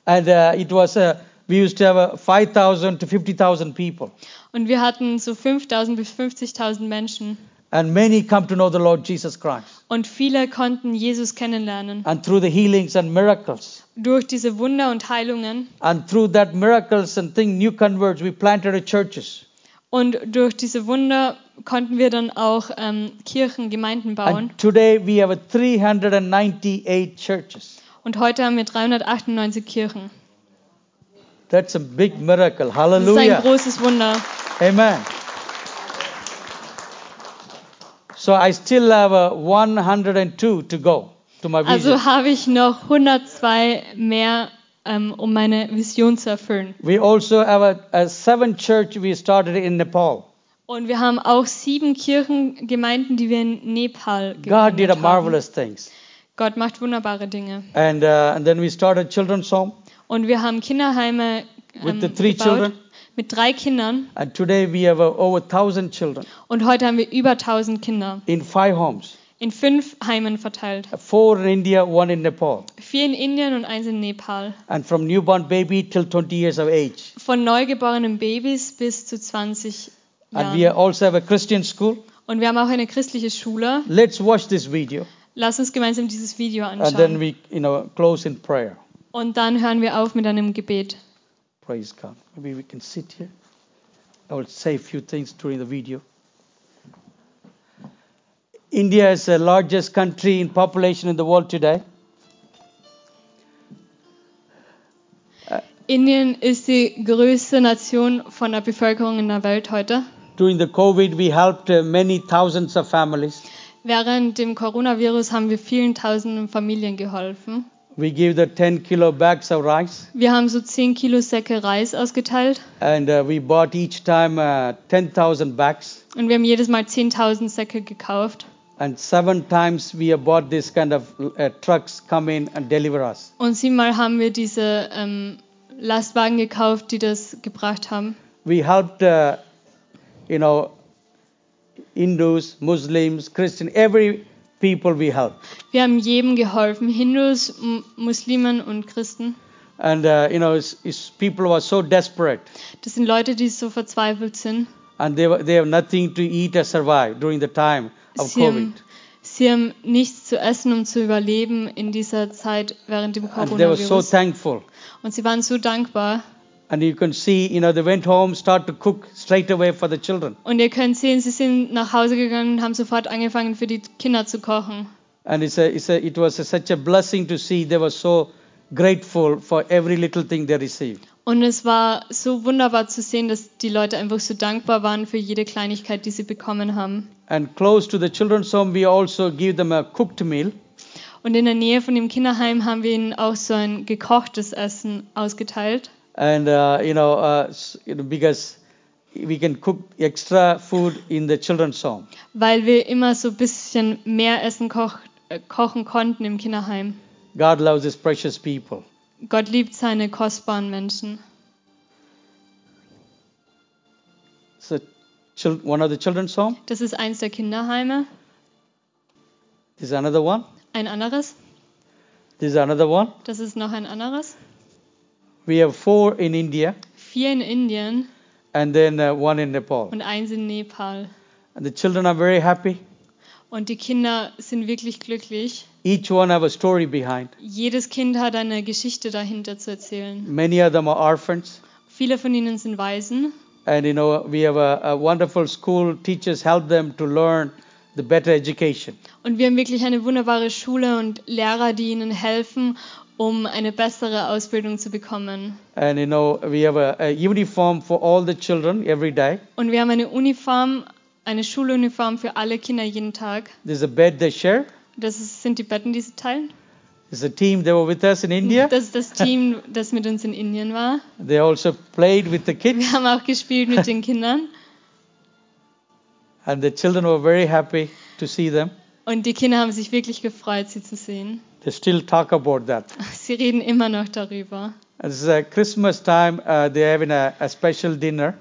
And uh, it was, uh, we used to have uh, 5,000 to 50,000 people. Und wir hatten so 5000 bis 50.000 Menschen. And many come to know the Lord Jesus Christ. Und viele konnten Jesus kennenlernen. And through the healings and miracles, Durch diese Wunder und Heilungen and through that miracles and thing, new converts, we planted a churches. Und durch diese Wunder konnten wir dann auch ähm, Kirchen, Gemeinden bauen. And today we have a 398 churches. Und heute haben wir 398 Kirchen. That's a big miracle. Das ist ein Hallelujah. großes Wunder. Amen. So I still have a 102 to go to my vision. Also habe ich noch 102 mehr, um meine Vision zu erfüllen. we also have a, a seven church we started in Nepal. Und wir haben auch sieben Kirchengemeinden, die wir in Nepal God did gegründet a haben. marvelous things. Gott macht wunderbare Dinge. And, uh, and then we started children's home. Und wir haben Kinderheime With ähm, the three gebaut children? mit drei Kindern. And today we have uh, over 1,000 children Und heute haben wir über 1000 Kinder in five homes. In fünf Heimen verteilt. Four in India, one in Nepal. Vier in Indien und eins in Nepal. And from newborn baby till 20 years of age. Von neugeborenen Babys bis zu 20 And we Jahren. also have a Christian school. Und wir haben auch eine christliche Schule. Let's watch this video. Lass uns gemeinsam dieses Video And then anschauen. we, you know, close in prayer. Und dann hören wir auf mit einem Gebet. Praise God. Maybe we can sit here. I will say a few things during the video. India is the largest country in population in the world today. Indien ist die größte Nation von der Bevölkerung in der Welt heute. During the COVID, we helped uh, many thousands of families. Während dem Coronavirus haben wir vielen tausenden Familien geholfen. We gave the 10 kilo bags of rice, Wir haben so 10 Kilo Säcke Reis ausgeteilt and uh, we bought each time uh, 10,000 bags. und wir haben jedes Mal 10.000 Säcke gekauft. And seven times we have bought this kind of uh, trucks come in and deliver us. Und siebenmal haben wir diese ähm, Lastwagen gekauft, die das gebracht haben. We helped, uh, you know, Hindus, Muslims, Christian, every people we helped. Wir haben jedem geholfen, Hindus, M Muslimen und Christen. And, uh, you know, it's, it's people were so desperate Das sind Leute, die so verzweifelt sind. And they, they have nothing to eat or survive during the time of Sie COVID. haben, sie haben nichts zu essen, um zu überleben in dieser Zeit während dem And they were so Coronavirus. thankful. Und sie waren so dankbar. And you can see, you know, they went home, start to cook straight away for the children. Und ihr könnt sehen, sie sind nach Hause gegangen und haben sofort angefangen, für die Kinder zu kochen. And it's a, it's a, it was a, such a blessing to see they were so grateful for every little thing they received. Und es war so wunderbar zu sehen, dass die Leute einfach so dankbar waren für jede Kleinigkeit, die sie bekommen haben. And close to the children's home, we also give them a cooked meal. Und in der Nähe von dem Kinderheim haben wir ihnen auch so ein gekochtes Essen ausgeteilt. And, uh, you, know, uh, s- you know, because we can cook extra food in the children's home. weil wir immer so ein bisschen mehr Essen koch, äh, kochen konnten im Kinderheim. God loves his precious people. Gott liebt seine kostbaren Menschen. So, one of the children's home. Das ist eins der Kinderheime. This is another one. Ein anderes. This is another one. Das ist noch ein anderes. We have four in India. Vier in Indien. and then uh, one in Nepal. und eins in Nepal. And the children are very happy. Und die Kinder sind wirklich glücklich. Each one have a story behind. Jedes Kind hat eine Geschichte dahinter zu erzählen. Many of them are orphans. Viele von ihnen sind Waisen. And you know, we have a, a wonderful school. Teachers help them to learn the better education. Und wir haben wirklich eine wunderbare Schule und Lehrer, die ihnen helfen, um eine bessere Ausbildung zu bekommen. And you know, we have a, a uniform for all the children every day. Und wir haben eine Uniform, eine Schuluniform für alle Kinder jeden Tag. There's a bed they share. Das ist, sind die Betten, die sie teilen. There's a team they were with us in India. Das ist das Team, das mit uns in Indien war. They also played with the kids, Wir haben auch gespielt mit den Kindern. and the children were very happy to see them. Und die Kinder haben sich wirklich gefreut, sie zu sehen. They still talk about that. Sie reden immer noch darüber. Is a Christmas time. Uh, they're having a, a special dinner.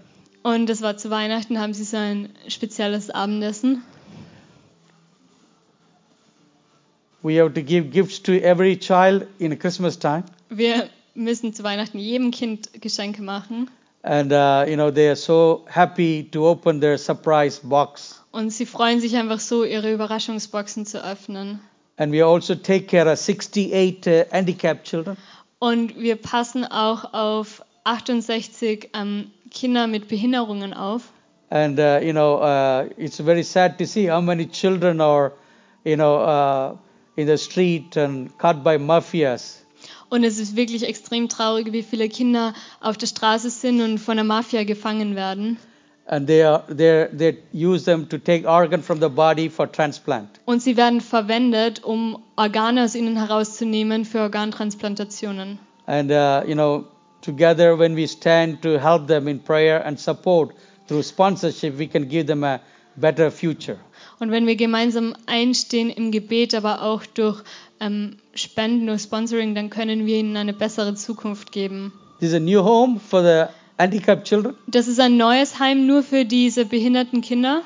Und es war zu Weihnachten, haben sie so ein spezielles Abendessen. We have to give gifts to every child in Christmas time. Wir müssen zu Weihnachten jedem Kind Geschenke machen. And, uh, you know, they are so happy to open their surprise box. Und sie freuen sich einfach so, ihre Überraschungsboxen zu öffnen. And we also take care of 68 uh, handicapped children. Und wir passen auch auf 68 ähm, Kinder mit Behinderungen auf. And, uh, you know, uh, it's very sad to see how many children are, you know, uh, in the street and caught by mafias. Und es ist wirklich extrem traurig, wie viele Kinder auf der Straße sind und von der Mafia gefangen werden. And they, are, they they use them to take organ from the body for transplant. Und sie werden verwendet, um Organe aus ihnen herauszunehmen für Organtransplantationen. And, uh, you know, together when we stand to help them in prayer and support through sponsorship, we can give them a better future. Und wenn wir gemeinsam einstehen im Gebet, aber auch durch ähm, Spenden, durch Sponsoring, dann können wir ihnen eine bessere Zukunft geben. This is a new home for the handicapped children. Das ist ein neues Heim nur für diese behinderten Kinder.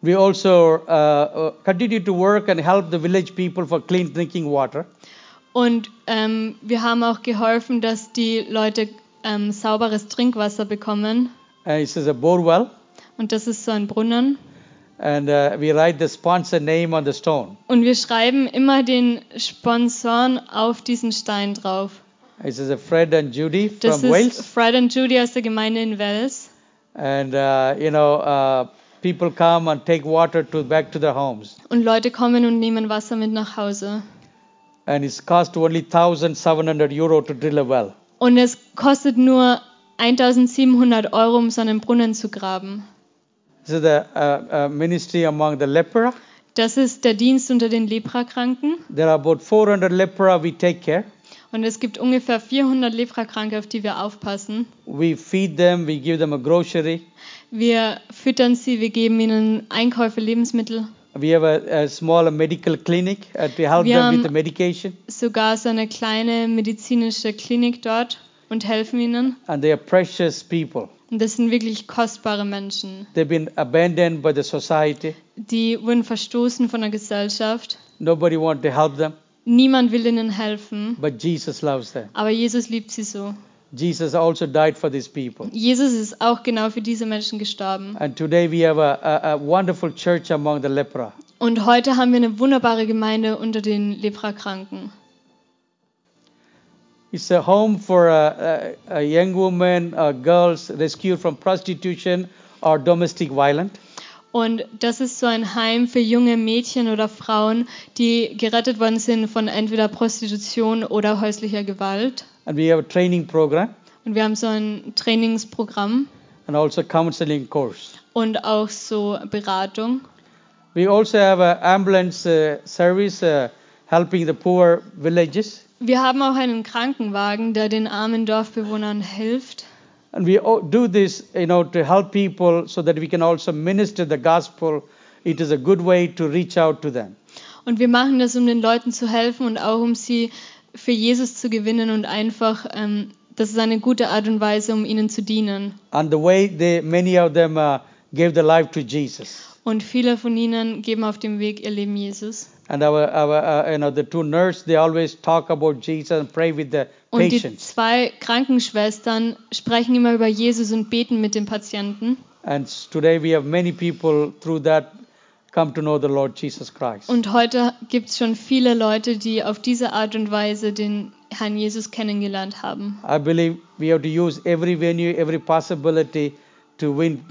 We also uh, uh, continue to work and help the village people for clean drinking water. Und ähm, wir haben auch geholfen, dass die Leute ähm, sauberes Trinkwasser bekommen. Uh, this is a bore well, Und das ist so ein Brunnen. and uh, we write the sponsor name on the stone. Und wir schreiben immer den Sponsoren auf diesen Stein drauf. This is a Fred and Judy Das from ist Wales, Fred und Judy aus der Gemeinde in Wales. and uh, you know uh, people come and take water to back to their homes, Und Leute kommen und nehmen Wasser mit nach Hause. And it's cost only 1,700 euro to drill a well. Und es kostet nur 1700 Euro, um so einen Brunnen zu graben. This is the uh, uh, ministry among the lepra. Das ist der Dienst unter den Leprakranken. There are about 400 lepra we take care. Und es gibt ungefähr 400 Leprakranke, auf die wir aufpassen. We feed them, we give them a grocery. Wir füttern sie, wir geben ihnen Einkäufe, Lebensmittel. We have a, a small medical clinic uh, to help Wir them haben- with the medication. Sogar so eine kleine medizinische Klinik dort und helfen ihnen. And they are precious people. Und das sind wirklich kostbare Menschen. They've been abandoned by the society. Die wurden verstoßen von der Gesellschaft. Nobody want to help them, Niemand will ihnen helfen. but Jesus loves them. Aber Jesus liebt sie so. Jesus also died for these people. Jesus ist auch genau für diese Menschen gestorben. And today we have a, a, a wonderful church among the lepra. Und heute haben wir eine wunderbare Gemeinde unter den Leprakranken. It's a home for uh, uh, uh, young women, uh, girls rescued from prostitution or domestic violence. Und das ist so ein Heim für junge Mädchen oder Frauen, die gerettet worden sind von entweder Prostitution oder häuslicher Gewalt. And we have a training program Und wir haben so ein Trainingsprogramm and also counseling course. und auch so Beratung. We also have an ambulance uh, service uh, helping the poor villages. Wir haben auch einen Krankenwagen, der den armen Dorfbewohnern hilft. And we do this, you know, to help people so that we can also minister the gospel. It is a good way to reach out to them. Und wir machen das, um den Leuten zu helfen und auch um sie für Jesus zu gewinnen und einfach, ähm, das ist eine gute Art und Weise, um ihnen zu dienen. And the way they, many of them uh, gave their life to Jesus. Und viele von ihnen geben auf dem Weg ihr Leben Jesus. And our, our uh, you know, the two nurses, they always talk about Jesus and pray with the Und die patients. zwei Krankenschwestern sprechen immer über Jesus und beten mit den Patienten. And today we have many people through that come to know the Lord Jesus Christ. Und heute gibt es schon viele Leute, die auf diese Art und Weise den Herrn Jesus kennengelernt haben. I believe we have to use every venue, every possibility to win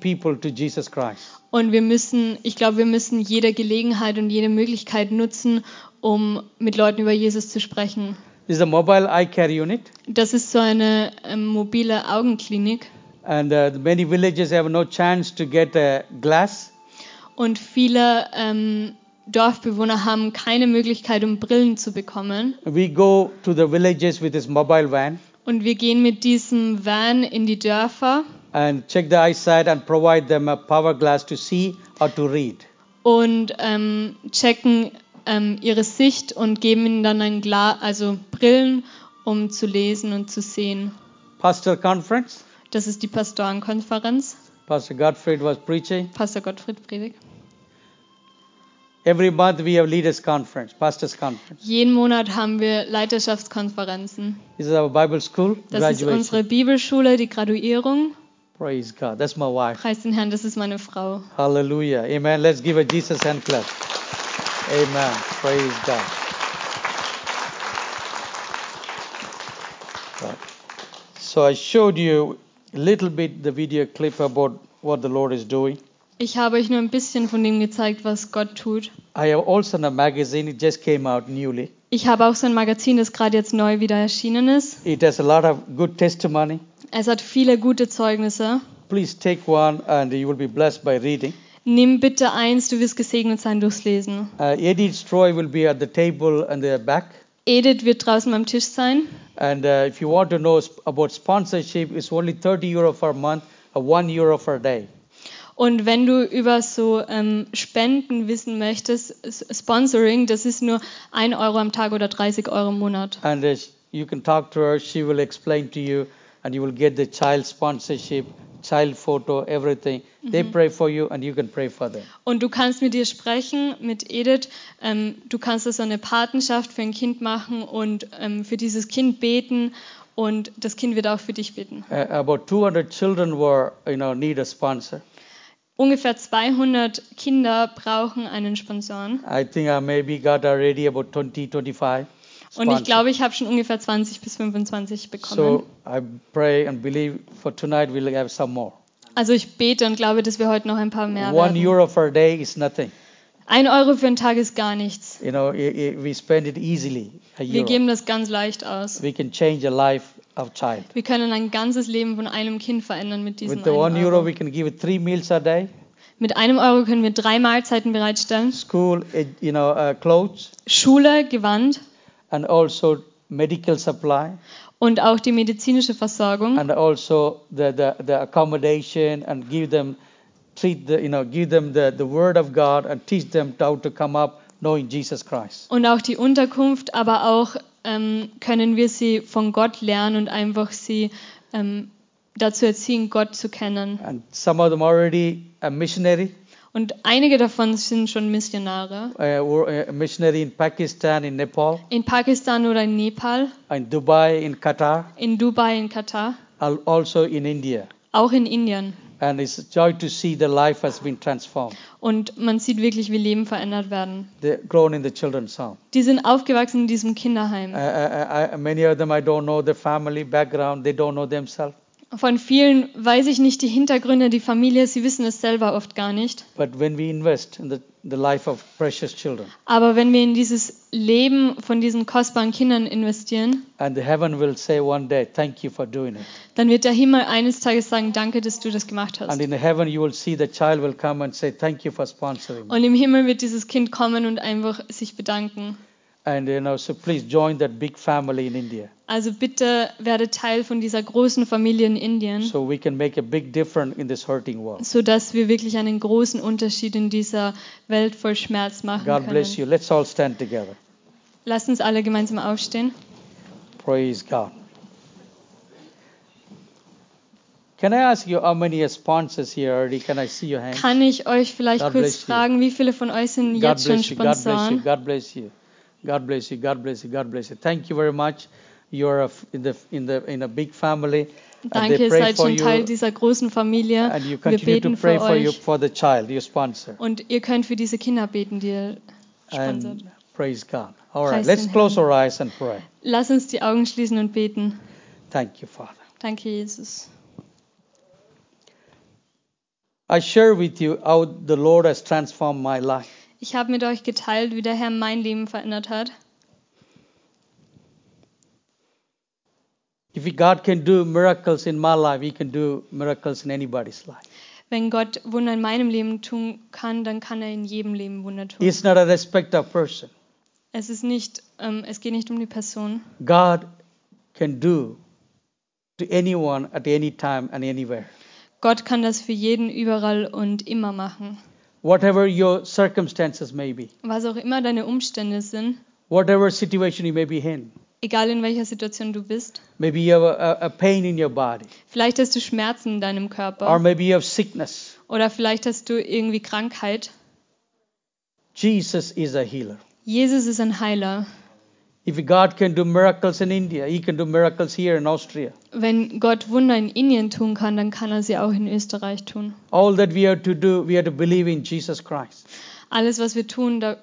people to Jesus Christ. Und wir müssen, ich glaube, wir müssen jede Gelegenheit und jede Möglichkeit nutzen, um mit Leuten über Jesus zu sprechen. This is a mobile eye care unit, Das ist so eine ähm, mobile Augenklinik. and uh, many villages have no chance to get a glass. Und viele ähm, Dorfbewohner haben keine Möglichkeit, um Brillen zu bekommen. We go to the villages with this mobile van Und wir gehen mit diesem Van in die Dörfer and check the eyesight and provide them a power glass to see or to read. und ähm, checken ähm, ihre Sicht und geben ihnen dann ein Glas, also Brillen, um zu lesen und zu sehen. Pastor conference, Das ist die Pastorenkonferenz. Pastor Gottfried was preaching. Pastor Gottfried Predigt. Every month we have leaders conference, pastors conference. Jeden Monat haben wir Leiterschaftskonferenzen. This is our Bible school Das ist graduation. unsere Bibelschule, die Graduierung. Praise God. That's my wife. Preis den Herrn, das ist meine Frau. Hallelujah. Amen. Let's give a Jesus hand clap. Amen. Praise God. So I showed you little bit the video clip about what the Lord is doing. Ich habe euch nur ein bisschen von dem gezeigt, was Gott tut. I have also a magazine. It just came out newly. Ich habe auch so ein Magazin, das gerade jetzt neu wieder erschienen ist. It has a lot of good testimony. Es hat viele gute Zeugnisse. Please take one and you will be blessed by reading. Nimm bitte eins, du wirst gesegnet sein durchs Lesen. Uh, Edith Stroy will be at the table and the back. Edith wird draußen beim Tisch sein. And uh, if you want to know about sponsorship, it's only 30 euro a month, or 1 euro a day. Und wenn du über so ähm, Spenden wissen möchtest, Sponsoring, das ist nur 1 Euro am Tag oder 30 Euro im Monat. And uh, you can talk to her, she will explain to you, and you will get the child sponsorship, child photo, everything. They pray for you, and you can pray for them. Und du kannst mit ihr sprechen, mit Edith. Ähm, du kannst also eine Patenschaft für ein Kind machen und ähm, für dieses Kind beten. Und das Kind wird auch für dich beten. Uh, about 200 children were, you know, need a sponsor. Ungefähr 200 Kinder brauchen einen Sponsoren. I think I maybe got already about 20, 25. Und ich glaube, ich habe schon ungefähr 20 bis 25 bekommen. So I pray and believe for tonight we'll have some more. Also ich bete und glaube, dass wir heute noch ein paar mehr One werden. euro for a day is nothing. Ein Euro für einen Tag ist gar nichts. You know, we spend it easily. Wir geben das ganz leicht aus. We can change a life of child. Wir können ein ganzes Leben von einem Kind verändern mit diesem With the one euro, Euro. we can give it three meals a day, Mit einem Euro können wir drei Mahlzeiten bereitstellen. school, ed- you know, uh, clothes, Schule, Gewand and also medical supply, und auch die medizinische Versorgung. and also the, the, the accommodation, and give them, treat the, you know, give them the, the word of God, and teach them how to come up knowing Jesus Christ. Und auch die Unterkunft, aber auch ähm, können wir sie von Gott lernen und einfach sie ähm, dazu erziehen, Gott zu kennen. And some of them already a missionary, Und einige davon sind schon Missionare. uh, missionary in Pakistan, in Nepal, In Pakistan oder in Nepal, in Dubai, in Qatar, in Dubai, in Katar, al- also in India. auch in Indien. And it's a joy to see the life has been transformed. Und man sieht wirklich, wie Leben verändert werden. They're grown in the children's home. Die sind aufgewachsen in diesem Kinderheim. Uh, I, I, many of them, I don't know the family background. They don't know themselves. Von vielen weiß ich nicht die Hintergründe, die Familie, sie wissen es selber oft gar nicht. But when we invest in the, the life of precious children, Aber wenn wir in dieses Leben von diesen kostbaren Kindern investieren, and the heaven will say one day, "Thank you for doing it." dann wird der Himmel eines Tages sagen, danke, dass du das gemacht hast. And in heaven, you will see the child will come and say, "Thank you for sponsoring." me." Und im Himmel wird dieses Kind kommen und einfach sich bedanken. And you know, so please join that big family in India, Also bitte werde Teil von dieser großen Familie in Indien, so we can make a big difference in this hurting world. sodass wir wirklich einen großen Unterschied in dieser Welt voll Schmerz machen God bless können. you. Let's all stand together. Lasst uns alle gemeinsam aufstehen. Praise God. Can I ask you how many sponsors here already? Can I see your hand? Kann ich euch vielleicht God kurz bless you. fragen, wie viele von euch sind God jetzt schon bless you. God bless you. Sponsoren? God bless you. God bless you. God bless you. God bless you. Thank you very much. You're in the in the in a big family. Danke, ihr seid schon Teil dieser großen Familie. and you Wir continue to beten pray für for you euch. for the child, your sponsor. Und ihr könnt für diese Kinder beten, die ihr sponsert. Praise God. All right, let's close our eyes and pray. Lass uns die Augen schließen und beten. Thank you, Father. Danke, Jesus. I share with you how the Lord has transformed my life. Ich habe mit euch geteilt, wie der Herr mein Leben verändert hat. If God can do miracles in my life, He can do miracles in anybody's life. Wenn Gott Wunder in meinem Leben tun kann, dann kann er in jedem Leben Wunder tun. He's not a respecter of person. Es ist nicht, ähm, es geht nicht um die Person. God can do to anyone at any time and anywhere. Gott kann das für jeden überall und immer machen. Whatever your circumstances may be, Was auch immer deine Umstände sind, whatever situation you may be in, egal in welcher Situation du bist. maybe you have a, a, pain in your body, Vielleicht hast du Schmerzen in deinem or Körper maybe you have sickness. oder vielleicht hast du irgendwie Krankheit. Jesus is a healer. Jesus ist ein Heiler. If God can do miracles in India, He can do miracles here in Austria. Wenn Gott Wunder in Indien tun kann, dann kann er sie auch in Österreich tun. All that we have to do, we have to believe in Jesus Christ Alles, was wir tun, da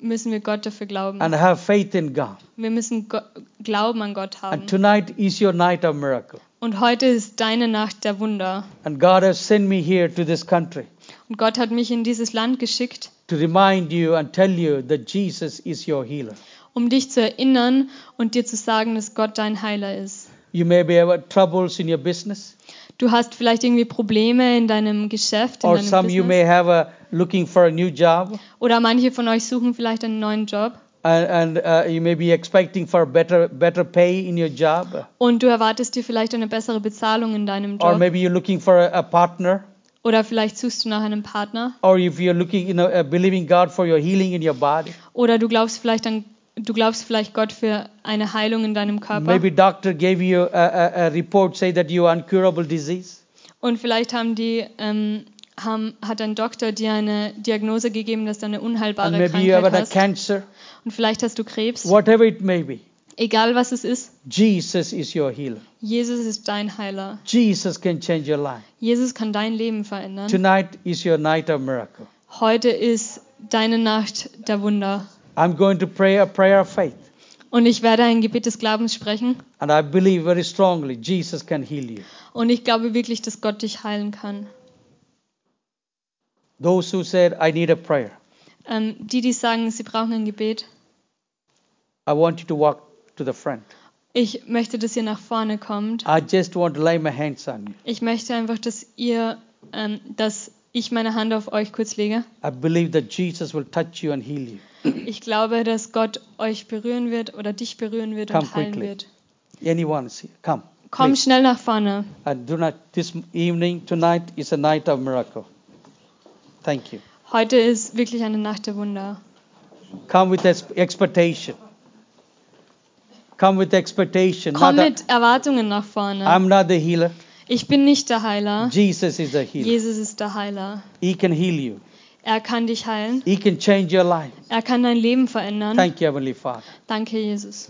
müssen wir Gott dafür glauben. and have faith in God. Wir müssen Go Glauben an Gott haben. And tonight is your night of miracle. Und heute ist deine Nacht der Wunder. And God has sent me here to this country Und Gott hat mich in dieses Land geschickt, to remind you and tell you that Jesus is your healer. Um dich zu erinnern und dir zu sagen, dass Gott dein Heiler ist. You may be having troubles in your business, Du hast vielleicht irgendwie Probleme in deinem Geschäft, in or deinem some you Business. may have a looking for a new job, Oder manche von euch suchen vielleicht einen neuen Job. and, and uh, you may be expecting for better better pay in your job, Und du erwartest dir vielleicht eine bessere Bezahlung in deinem or Job. maybe you're looking for a, a partner, Oder vielleicht suchst du nach einem Partner. or if you're looking, you know, uh, believing God for your healing in your body. Oder du glaubst vielleicht an, du glaubst vielleicht Gott für eine Heilung in deinem Körper. Maybe doctor gave you a, a, a report say that you are incurable disease. Und vielleicht haben die, ähm, haben, hat ein Doktor dir eine Diagnose gegeben, dass du eine And unheilbare maybe you have Krankheit a hast. cancer, Und vielleicht hast du Krebs. whatever it may be. Egal was es ist, Jesus is your healer. Jesus ist dein Heiler. Jesus can change your life. Jesus kann dein Leben verändern. Tonight is your night of miracle. Heute ist deine Nacht der Wunder. I'm going to pray a prayer of faith. Und ich werde ein Gebet des Glaubens sprechen. And I believe very strongly Jesus can heal you. Und ich glaube wirklich, dass Gott dich heilen kann. Those who said, I need a prayer, Ähm, die, die sagen, sie brauchen ein Gebet, I want you to walk to the front. ich möchte, dass ihr nach vorne kommt. I just want to lay my hands on you. Ich möchte einfach, dass ihr, ähm, dass ich meine Hand auf euch kurz lege. I believe that Jesus will touch you and heal you. Ich glaube, dass Gott euch berühren wird oder dich berühren wird Come und heilen quickly. wird. Anyone is here? Come. Komm please. schnell nach vorne. And do not, this evening, tonight is a night of miracle. Thank you. Heute ist wirklich eine Nacht der Wunder. Come with ex- expectation. Come with expectation. Komm Not a- mit Erwartungen nach vorne. I'm not the healer. Ich bin nicht der Heiler. Jesus is the healer. Jesus ist der Heiler. He can heal you. Er kann dich heilen. He can change your life. Er kann dein Leben verändern. Thank you, Heavenly Father. Danke, Jesus.